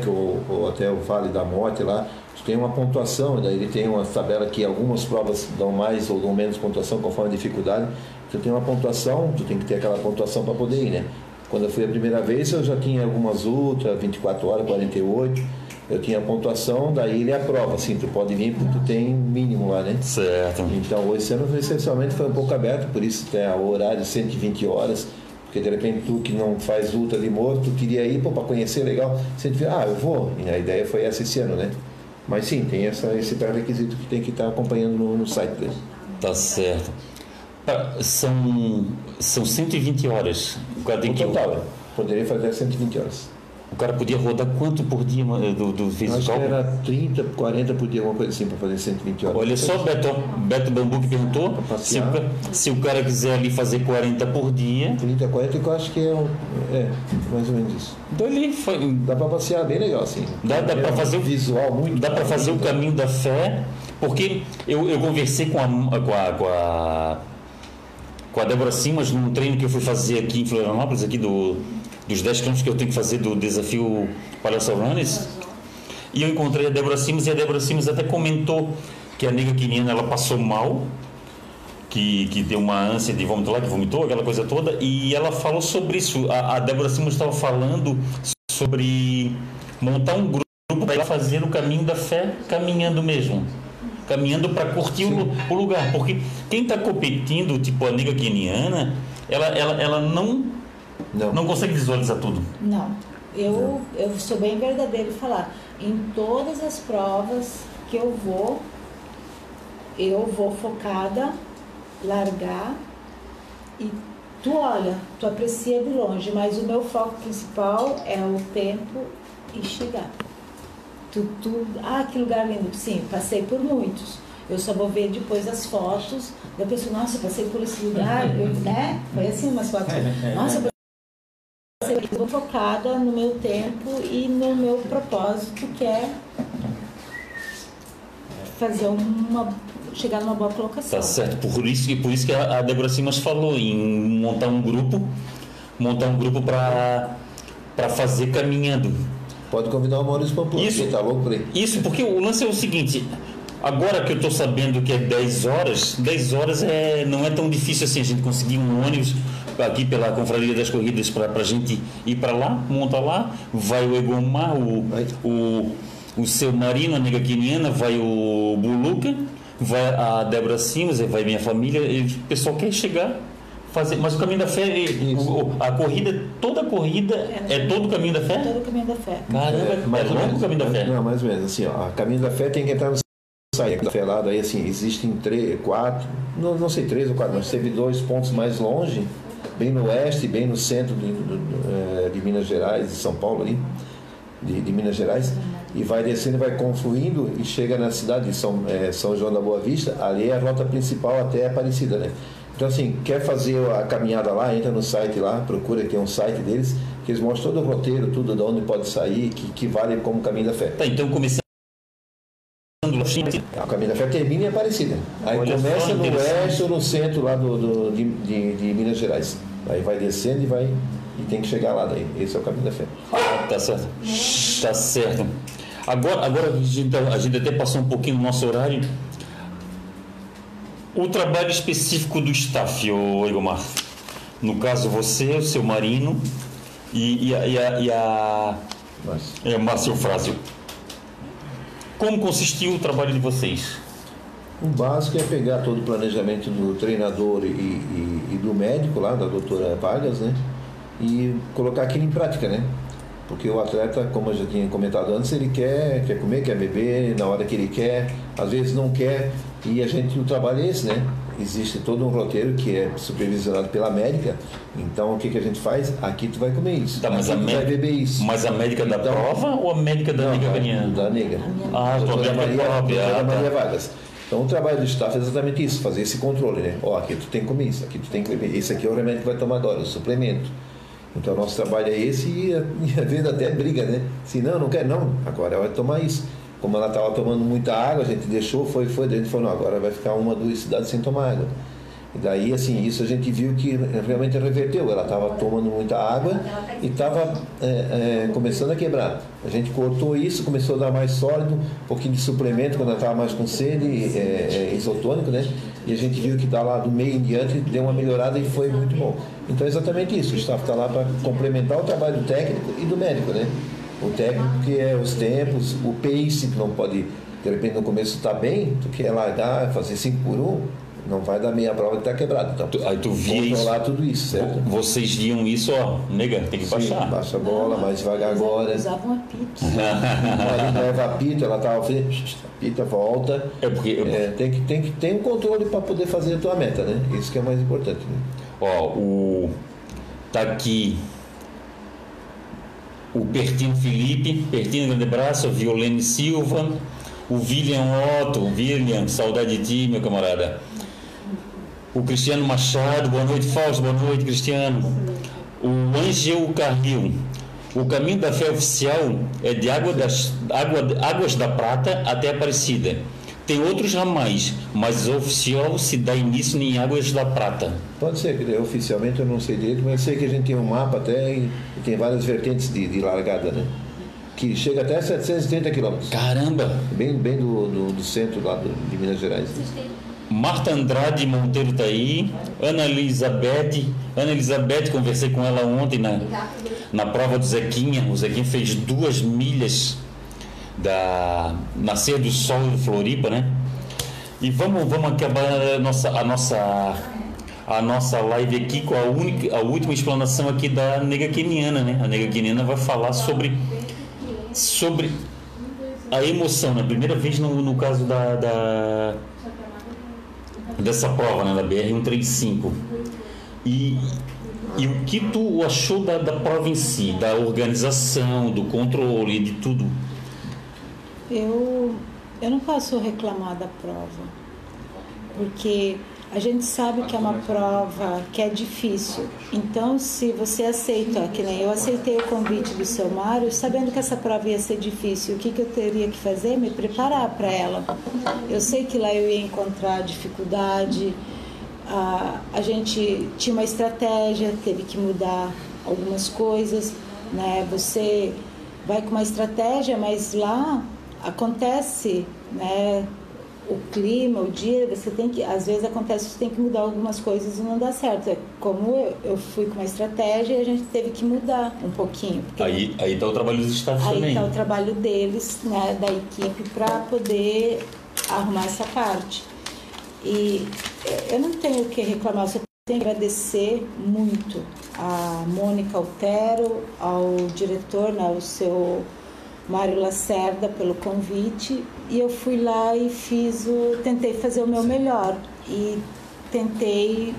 Ou, ou até o Vale da Morte lá, tem uma pontuação, daí ele tem uma tabela que algumas provas dão mais ou dão menos pontuação conforme a dificuldade. Tu tem uma pontuação, tu tem que ter aquela pontuação para poder ir, né? Quando eu fui a primeira vez, eu já tinha algumas ultra, 24 horas, 48. Eu tinha a pontuação, daí ele aprova, assim, tu pode vir porque tu tem mínimo lá, né? Certo. Então, esse ano essencialmente foi um pouco aberto, por isso tem o horário 120 horas, porque de repente tu que não faz luta de morto, tu queria ir para conhecer legal, você ah, eu vou. E a ideia foi essa esse ano, né? Mas sim, tem essa, esse pré-requisito que tem que estar acompanhando no, no site deles. Tá certo. Ah, São, são 120 horas. O No que, total, né? poderia fazer 120 horas. O cara podia rodar quanto por dia mano, do, do acho que era 30, 40 por dia, alguma coisa assim, para fazer 120 horas. Olha só, Beto, Beto Bambu que perguntou se o, se o cara quiser ali fazer 40 por dia. 30, 40, que eu acho que é, um- é mais ou menos isso. Então ele foi, Dá para passear bem legal, assim. Dá- dá pra É fazer o- visual muito Dá para fazer o caminho da fé, porque eu, eu conversei com a, com a, com a com a Débora Simas num treino que eu fui fazer aqui em Florianópolis, aqui do, dos 10 quilômetros que eu tenho que fazer do desafio Palhaço Runners. E eu encontrei a Débora Simas e a Débora Simas até comentou que a nega queniana ela passou mal, que, que deu uma ânsia de vômito lá, que vomitou, aquela coisa toda, e ela falou sobre isso. A, a Débora Simas estava falando sobre montar um grupo para fazer o caminho da fé caminhando mesmo. Caminhando para curtir o, o lugar. Porque quem está competindo, tipo a nega queniana, ela, ela, ela não, Não. não consegue visualizar tudo. não. Eu, eu sou bem verdadeiro em falar. Em todas as provas que eu vou, eu vou focada, largar e tu olha, tu aprecia de longe, mas o meu foco principal é o tempo e chegar. Tu, tu, ah, que lugar lindo. Sim, passei por muitos. Eu só vou ver depois as fotos da pessoa, nossa, eu passei por esse lugar, <laughs> eu, né? Foi assim umas fotos. Nossa, eu passei eu vou focada no meu tempo e no meu propósito, que é fazer uma chegar numa boa colocação. Tá certo. Por isso, por isso que a Débora Simas falou em montar um grupo, montar um grupo para para fazer caminhando. Pode convidar o Maurício Pampulha, Isso. tá louco por aí. Isso, porque o lance é o seguinte, agora que eu estou sabendo que é 10 horas, 10 horas é, não é tão difícil assim a gente conseguir um ônibus aqui pela Confraria das Corridas para a gente ir para lá, monta lá, vai o Egomar, o, o, o seu Marino, a nega quiniana, vai o Buluca, vai a Débora Simas, vai minha família, e o pessoal quer chegar. Fazer, mas o caminho da fé, Isso. o- a corrida, toda a corrida é todo o caminho da fé? Todo o caminho da fé. Caramba, é, mais ou longo o caminho da fé. Não, mais ou menos. Assim, ó, a Caminho da Fé tem que entrar no site da fé lá, daí assim, existem três, quatro, não, não sei, três ou quatro, mas teve dois pontos mais longe, bem no oeste, bem no centro de, eh, de Minas Gerais, de São Paulo ali, de, de Minas Gerais, e vai descendo, vai confluindo e chega na cidade de São, eh, São João da Boa Vista, ali é a rota principal até Aparecida, né? Então assim, quer fazer a caminhada lá, entra no site lá, procura, tem um site deles, que eles mostram todo o roteiro, tudo de onde pode sair, que, que vale como caminho da fé. Tá, então começando A Caminho da Fé termina em Aparecida. Aí Olha começa no oeste ou no centro lá do, do- de, de- de Minas Gerais. Aí vai descendo e vai e tem que chegar lá daí. Esse é o caminho da fé. Tá certo. Tá certo. Agora, agora a, gente, a gente até passou um pouquinho do nosso horário. O trabalho específico do staff, ô Egomar. No caso, você, o seu Marino e, e a, e a, e a Mas, é, Márcio Frásio. Como consistiu o trabalho de vocês? O básico é pegar todo o planejamento do treinador e, e- e do médico lá, da doutora Vargas, né? E colocar aquilo em prática, né? Porque o atleta, como eu já tinha comentado antes, ele quer, quer comer, quer beber na hora que ele quer, às vezes não quer, e a gente, o trabalho é esse, né? Existe todo um roteiro que é supervisionado pela médica, então o que, que a gente faz? Aqui tu vai comer isso, Tá, mas aqui a tu vai beber isso. Mas a médica da Então- prova ou a médica da Não, nega da-? Da nega. Ah, tua doutora médica Maria, própria. doutora Ah, tá. Maria Vargas. Então o trabalho do staff é exatamente isso, fazer esse controle, né? Ó, aqui tu tem que comer isso, aqui tu tem que beber. Esse aqui é o remédio que vai tomar agora, o suplemento. Então o nosso trabalho é esse e, <laughs> às vezes até briga, né? Se não, não quer, não, agora vai tomar isso. Como ela estava tomando muita água, a gente deixou, foi, foi, a gente falou, não, agora vai ficar uma, duas cidades sem tomar água. E daí, assim, isso a gente viu que realmente reverteu. Ela estava tomando muita água e estava começando a quebrar. A gente cortou isso, começou a dar mais sólido, um pouquinho de suplemento quando ela estava mais com sede, é, é, isotônico, né? E a gente viu que da lá do meio em diante deu uma melhorada e foi muito bom. Então é exatamente isso. O staff está lá para complementar o trabalho do técnico e do médico, né? O técnico que é os tempos, o pace, que não pode, de repente no começo está bem, tu quer largar, fazer 5 por 1, um, não vai dar meia prova que está quebrado. Então, Tu- aí tu via controlar tudo isso, certo? Vocês viam isso, ó, nega, tem que Sim, baixar. baixa a bola, mais devagar agora. Usava um apito. <laughs> Aí leva apito, ela frente, apita, volta. É porque, É, tem que tem que ter um controle para poder fazer a tua meta, né? Isso que é o mais importante. Né? ó, o. Tá aqui. O Pertino Felipe, Pertino Grande Braço, Violene Silva, o William Otto, William, saudade de ti, meu camarada. O Cristiano Machado, boa noite, Fausto, boa noite, Cristiano. O Ângel Carril. O caminho da fé oficial é de água das, água, Águas da Prata até Aparecida. Tem outros ramais, mas o oficial se dá início em Águas da Prata. Pode ser, que oficialmente eu não sei direito, mas eu sei que a gente tem um mapa até e, tem várias vertentes de, de largada, né? Que chega até 730 quilômetros. Caramba! Bem, bem do, do, do centro lá do, de Minas Gerais. Marta Andrade Monteiro tá aí. Ana Elizabeth. Ana Elizabeth, conversei com ela ontem na, na prova do Zequinha. O Zequinha fez duas milhas da Nascer do Sol de Floripa, né? E vamos, vamos acabar a nossa, a nossa, a nossa live aqui com a, única, a última explanação aqui da nega keniana, né? A nega keniana vai falar sobre, sobre a emoção, né? Primeira vez no, no caso da, da dessa prova, né? Da BR-135. E, e o que tu achou da, da prova em si, da organização, do controle, de tudo? Eu, eu não posso reclamar da prova, porque a gente sabe que é uma prova que é difícil. Então, se você aceita, que nem eu aceitei o convite do seu Mário, sabendo que essa prova ia ser difícil, o que, que eu teria que fazer? Me preparar para ela. Eu sei que lá eu ia encontrar dificuldade, a, a gente tinha uma estratégia, teve que mudar algumas coisas, né? Você vai com uma estratégia, mas lá acontece, né? O clima, o dia, você tem que, às vezes acontece, você tem que mudar algumas coisas e não dá certo. É como eu, eu fui com uma estratégia e a gente teve que mudar um pouquinho. Aí aí tá o trabalho dos estados aí também. tá o trabalho deles, né, da equipe para poder arrumar essa parte. E eu não tenho o que reclamar, você tem que agradecer muito a Mônica Altero, ao diretor, né, o seu Mário Lacerda, pelo convite. E eu fui lá e fiz o. tentei fazer o meu melhor. E tentei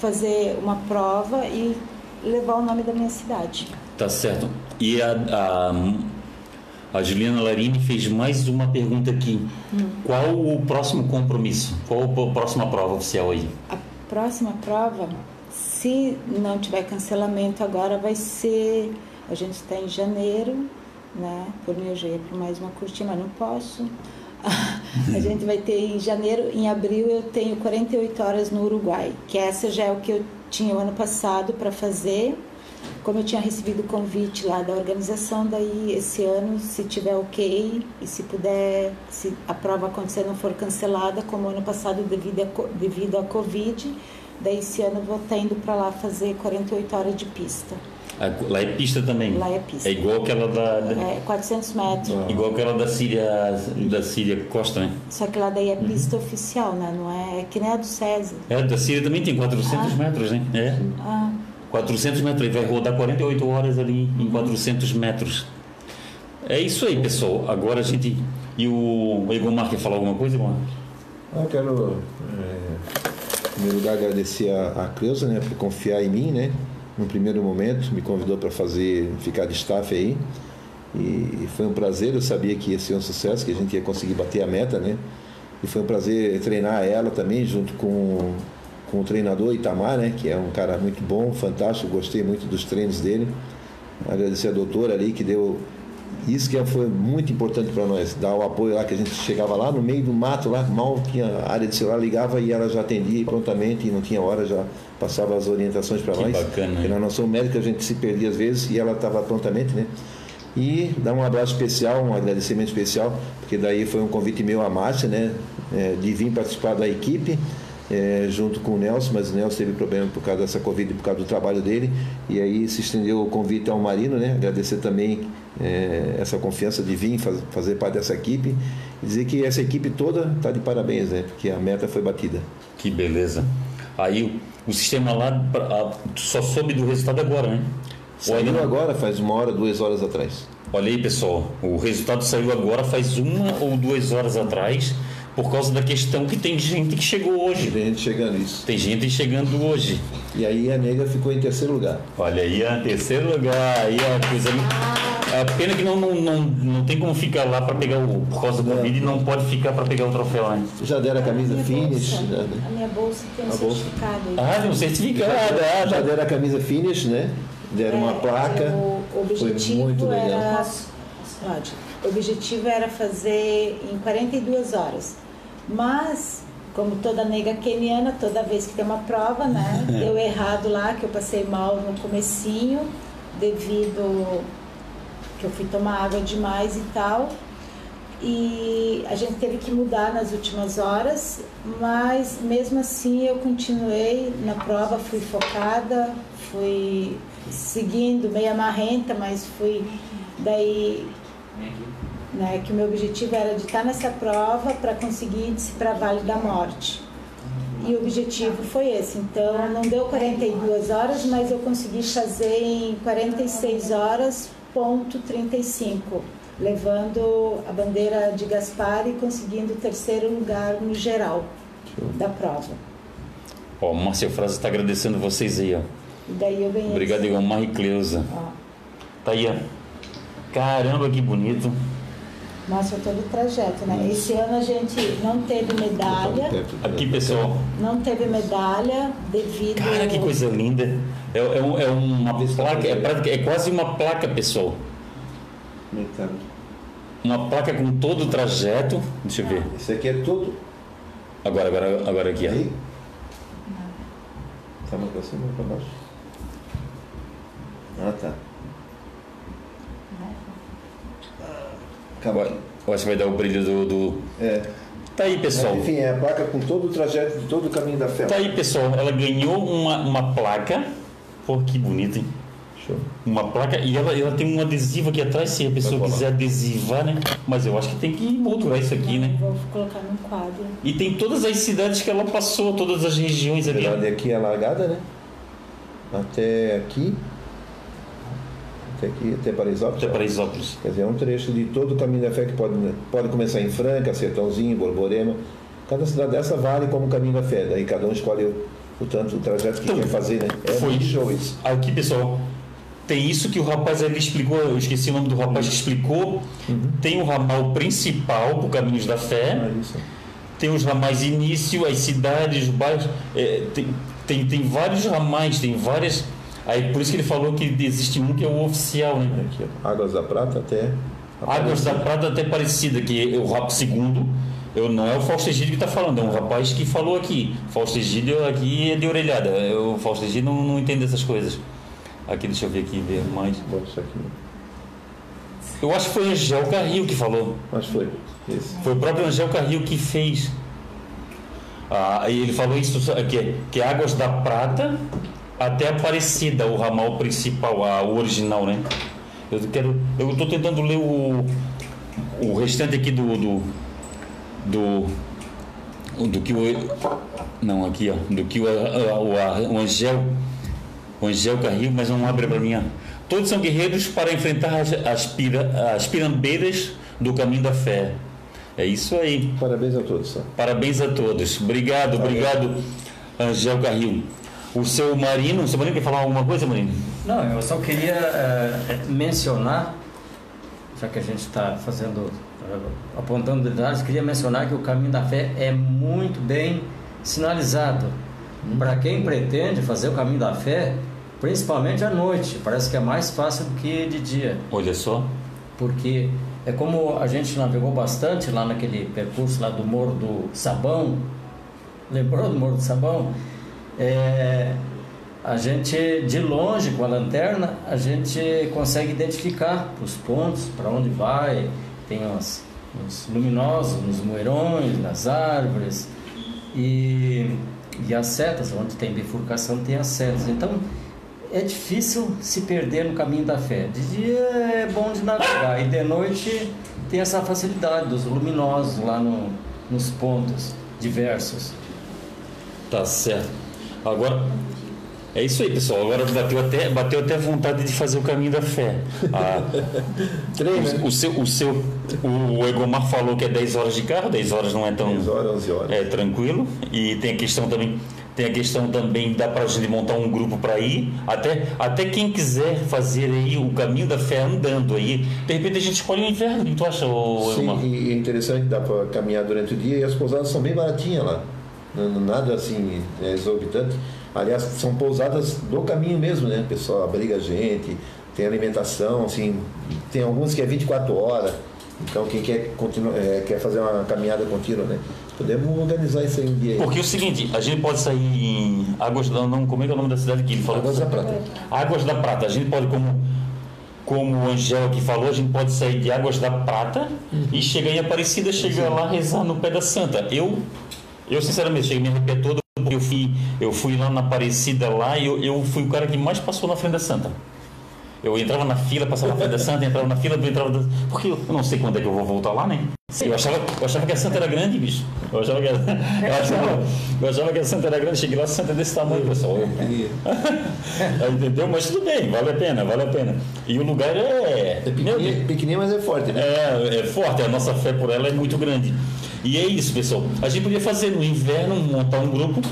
fazer uma prova e levar o nome da minha cidade. Tá certo. E a, a, a Juliana Larini fez mais uma pergunta aqui. Qual o próximo compromisso? Qual a próxima prova oficial aí? A próxima prova, se não tiver cancelamento agora, vai ser. A gente está em janeiro, né? Por mim eu já ia para mais uma curtinha, mas não posso. <laughs> A gente vai ter em janeiro, em abril eu tenho 48 horas no Uruguai, que essa já é o que eu tinha o ano passado para fazer. Como eu tinha recebido o convite lá da organização, daí esse ano, se tiver ok e se puder, se a prova acontecer não for cancelada, como ano passado devido a, devido à Covid, daí esse ano eu vou estar indo para lá fazer 48 horas de pista. Ah, Lá é pista também. Lá é pista. É igual aquela da, da- É 400 metros. igual aquela da Síria, da Síria Costa, né? Só que lá daí é pista oficial, né? Não é, é que nem a do César. É, da Síria também tem 400 metros, né? É. Ah, 400 metros, ele vai rodar 48 horas ali em 400 metros. É isso aí, pessoal. Agora a gente. E o Egomar quer falar alguma coisa, Egomar? Eu quero, é, em primeiro lugar, agradecer a, a Cleusa, né, por confiar em mim, né, no primeiro momento, me convidou para fazer, ficar de staff aí, e foi um prazer, eu sabia que ia ser um sucesso, que a gente ia conseguir bater a meta, né, e foi um prazer treinar ela também, junto com, com o treinador Itamar, né, que é um cara muito bom, fantástico, gostei muito dos treinos dele, agradecer a doutora ali, que deu isso que foi muito importante para nós, dar o apoio lá, que a gente chegava lá no meio do mato, lá mal tinha área de celular, ligava e ela já atendia prontamente e não tinha hora, já passava as orientações para Que nós. bacana, nós não somos médicos, a gente se perdia às vezes e ela estava prontamente, né? E dar um abraço especial, um agradecimento especial, porque daí foi um convite meu à Márcia, né? É, de vir participar da equipe. é, junto com o Nelson, mas o Nelson teve problema por causa dessa Covid, por causa do trabalho dele, e aí se estendeu o convite ao Marino, né? Agradecer também é, essa confiança de vir faz, fazer parte dessa equipe e dizer que essa equipe toda está de parabéns, né? Porque a meta foi batida. Que beleza. Aí o, sistema lá pra- a- só soube do resultado agora, né? Saiu não? agora, faz uma hora, duas horas atrás. Olha aí, pessoal. O resultado saiu agora faz uma ou duas horas atrás, por causa da questão que tem gente que chegou hoje. Tem gente chegando isso. Tem gente chegando hoje. E aí a nega ficou em terceiro lugar. Olha aí, terceiro lugar. Aí a coisa. A pena que não, não, não, não tem como ficar lá para pegar o. Por causa do Covid, não pode ficar para pegar o troféu, né? Já deram a camisa finish, bolsa, já, a minha bolsa tem um bolsa. certificado. aí. Ah, tem um certificado. Ah, já já deram a camisa finish, né? Deram uma É, placa. O Foi objetivo muito legal. era. Pode. O objetivo era fazer em 42 horas. Mas, como toda nega keniana, toda vez que tem uma prova, né? <laughs> Deu errado lá, que eu passei mal no comecinho, devido que eu fui tomar água demais e tal. E a gente teve que mudar nas últimas horas, mas mesmo assim eu continuei na prova, fui focada, fui seguindo, meia marrenta, mas fui daí né, que o meu objetivo era de estar nessa prova para conseguir ir para Vale da Morte. E o objetivo foi esse. Então, não deu 42 horas, mas eu consegui fazer em 46 horas, ponto 35, levando a bandeira de Gaspar e conseguindo o terceiro lugar no geral da prova. Ó, o Márcio Frase está agradecendo vocês aí, ó. E daí eu ganhei. Obrigado, Igor Mar e Cleusa. Ó, Tá aí, ó. Caramba, que bonito. mostra todo o trajeto, né? Esse ano a gente não teve medalha, Aqui, pessoal. não teve medalha devido. Cara, que coisa linda. É, é, um- é uma placa, é, é quase uma placa, pessoal. Uma placa com todo o trajeto. Deixa eu ver. Esse aqui é todo. Agora, agora, agora aqui, ó. Aí? Tá mais pra cima ou pra baixo? Ah, tá. Acabou. Eu acho que vai dar o brilho do. do- É. Tá aí, pessoal. Enfim, é a placa com todo o trajeto de todo o caminho da fé. Tá aí, pessoal. Ela ganhou uma, uma placa. Pô, que bonito, hein? Show. Uma placa. E ela, ela tem um adesivo aqui atrás, se a pessoa quiser adesivar, né? Mas eu acho que tem que moldurar isso aqui, né? Vou colocar num quadro. E tem todas as cidades que ela passou, todas as regiões ali. Verdade, aqui é a largada, né? Até aqui. Até aqui, até Paraisópolis. Até Paraisópolis. Quer dizer, é um trecho de todo o caminho da fé que pode, pode começar em Franca, Sertãozinho, Borborema. Cada cidade dessa vale como caminho da fé. Daí cada um escolhe o, o trajeto que Então, quer fazer, né? É foi. isso. Aqui, pessoal, tem isso que o rapaz ali explicou, eu esqueci o nome do rapaz que explicou. Tem o ramal principal para Caminhos da Fé, É isso. tem os ramais início, as cidades, os bairros, é, tem, tem, tem vários ramais, tem várias. Aí por isso que ele falou que existe um que é o oficial, né? Aqui. Águas da Prata até. Águas da Prata até parecida, que é o rap segundo. Eu, não é o Fausto Egídio que está falando, é um rapaz que falou aqui. Fausto Egídio aqui é de orelhada. O Fausto Egídio não, não entende essas coisas. Aqui, deixa eu ver aqui, ver mais. Eu acho que foi Angel Carril que falou. Mas foi. Esse. Foi o próprio Angel Carril que fez. Ah, e ele falou isso, que, que Águas da Prata até Aparecida, o ramal principal, a, o original, né? Eu quero. Eu estou tentando ler o, o restante aqui do. do, do do que o não aqui ó do que o, o, o Angel o Angel Carril mas não abre para mim ó. todos são guerreiros para enfrentar as, as, pira, as pirambeiras do caminho da fé é isso aí Parabéns a todos. Parabéns a todos. Obrigado, obrigado, Angel Carril. O seu Marino, o seu Marino quer falar alguma coisa, Marino? Não, eu só queria eh, mencionar, já que a gente está fazendo, apontando detalhes, queria mencionar que o caminho da fé é muito bem sinalizado. Para quem pretende fazer o caminho da fé, principalmente à noite, parece que é mais fácil do que de dia Olha só. porque é como a gente navegou bastante lá naquele percurso lá do Morro do Sabão, lembrou do Morro do Sabão? É, a gente, de longe, com a lanterna, a gente consegue identificar os pontos, para onde vai, tem uns luminosos nos moerões, nas árvores, e, e as setas, onde tem bifurcação, tem as setas. Então, é difícil se perder no caminho da fé. De dia é bom de navegar e de noite tem essa facilidade dos luminosos lá no, nos pontos diversos. Tá certo. Agora, é isso aí, pessoal. Agora bateu até, bateu até vontade de fazer o caminho da fé. Ah, <laughs> o, o seu, o seu, o Egomar falou que é 10 horas de carro, 10 horas não é tão 10 horas, 11 horas. é tranquilo. E tem a questão também, tem a questão também dá pra gente montar um grupo para ir. Até, até quem quiser fazer aí o caminho da fé andando aí, de repente a gente escolhe o inverno. Tu acha, ô, Egomar? Sim, e é interessante dá para caminhar durante o dia e as pousadas são bem baratinhas lá. Nada assim é, exorbitante. Aliás, são pousadas do caminho mesmo, né? O pessoal abriga a gente, tem alimentação, assim, tem alguns que é 24 horas. Então quem quer, é, quer fazer uma caminhada contínua, né? Podemos organizar isso aí um dia. aí. Porque é o seguinte, a gente pode sair em Águas da. Não, como é que é o nome da cidade que ele falou? Águas da Prata. Águas da Prata. A gente pode, como, como o Angel aqui falou, a gente pode sair de Águas da Prata e chegar em Aparecida, chegar lá rezar no pé da Santa. Eu, eu sinceramente, cheguei me arrepiar todo eu fui, eu fui lá na Aparecida lá e eu, eu fui o cara que mais passou na frente da Santa. Eu entrava na fila, passava na frente da Santa, entrava na fila, entrava. Da... Porque eu não sei quando é que eu vou voltar lá, né? Eu achava, eu achava que a Santa era grande, bicho. Eu achava que, a, eu achava, eu achava que a Santa era grande. Cheguei lá, a Santa é desse tamanho, pessoal. Eu, <laughs> entendeu? Mas tudo bem, vale a pena, vale a pena. E o lugar é. É pequenininho, pequenininho, mas é forte, né? É, é forte, a nossa fé por ela é muito grande. E é isso, pessoal. A gente podia fazer no inverno, montar um grupo.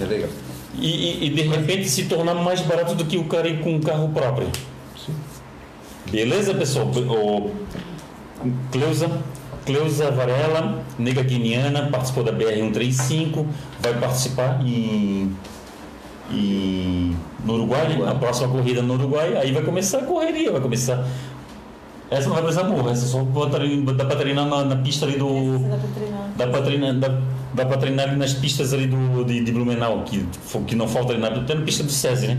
É legal. E, e, e de repente se tornar mais barato do que o cara ir com um carro próprio. Beleza, pessoal? O Cleusa, Cleusa Varela, nega guineana, participou da BR-135, vai participar em, em, no Uruguai, né? a próxima corrida no Uruguai, aí vai começar a correria, vai começar. Essa não vai precisar morrer, essa só dá para treinar na, na, pista ali do. Dá pra treinar. Dá para treinar, dá, dá para treinar nas pistas ali do, de, de Blumenau, que, que não falta nada, até na pista do SESI, né?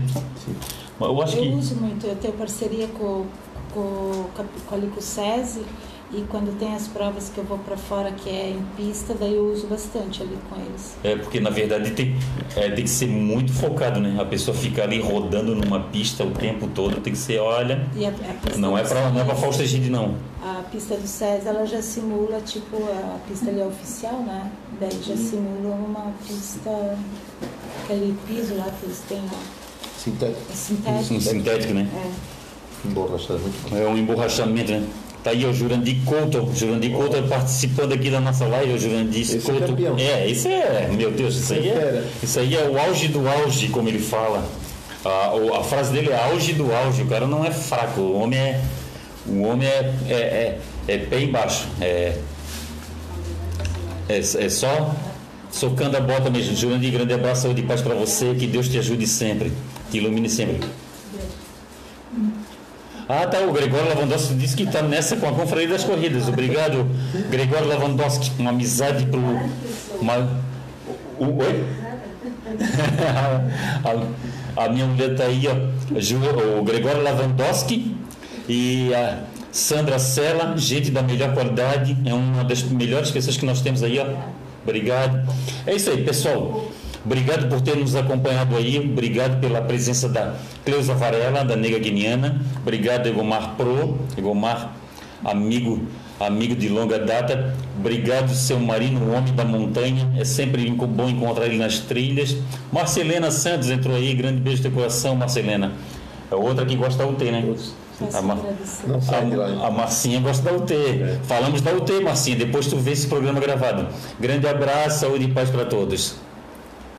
Mas eu acho Eu que. uso muito, eu tenho parceria com, com, com, ali com o SESI e quando tem as provas que eu vou para fora que é em pista, daí eu uso bastante ali com eles. É, porque na verdade tem, é, tem que ser muito focado, né? A pessoa ficar ali rodando numa pista o tempo todo, tem que ser, olha. E a, a pista Não é pra, não é pra não. A pista do SESI, ela já simula, tipo, a pista ali é oficial, né? Daí já simula uma pista, aquele piso lá que eles têm lá, Sintético. é sintético. Sintético, né? É. Bom. É um emborrachamento, né? Tá aí o Jurandir Couto. Jurandir Couto participando aqui da nossa live. O Jurandir Esse é Couto. campeão. É, isso é. Meu Deus, isso aí é. Fera. Isso aí é o auge do auge, como ele fala. A, a frase dele é auge do auge. O cara não é fraco. O homem é. O homem é, é, é, é pé embaixo. É, é, é só socando a bota mesmo. Jurandir, grande abraço, saúde e paz para você. Que Deus te ajude sempre. Te ilumine sempre. Ah, tá. O Gregório Lavandowski disse que está nessa com a Confraria das Corridas. Obrigado, Gregório Lavandowski. Uma amizade pro. Uma, o, oi? <laughs> a, minha mulher está aí, ó. O Gregório Lavandowski e a Sandra Sela, gente da melhor qualidade. É uma das melhores pessoas que nós temos aí, ó. Obrigado. É isso aí, pessoal. Obrigado por ter nos acompanhado aí. Obrigado pela presença da Cleusa Varela, da Nega Guineana. Obrigado, Egomar Pro. Egomar, amigo, amigo de longa data. Obrigado, seu Marino, o homem da montanha. É sempre bom encontrar ele nas trilhas. Marcelena Santos entrou aí. Grande beijo teu coração, Marcelena. É outra que gosta da UT, né? A Mar- de a, a Marcinha gosta da UT. Falamos da UT, Marcinha. Depois tu vê esse programa gravado. Grande abraço, saúde e paz para todos.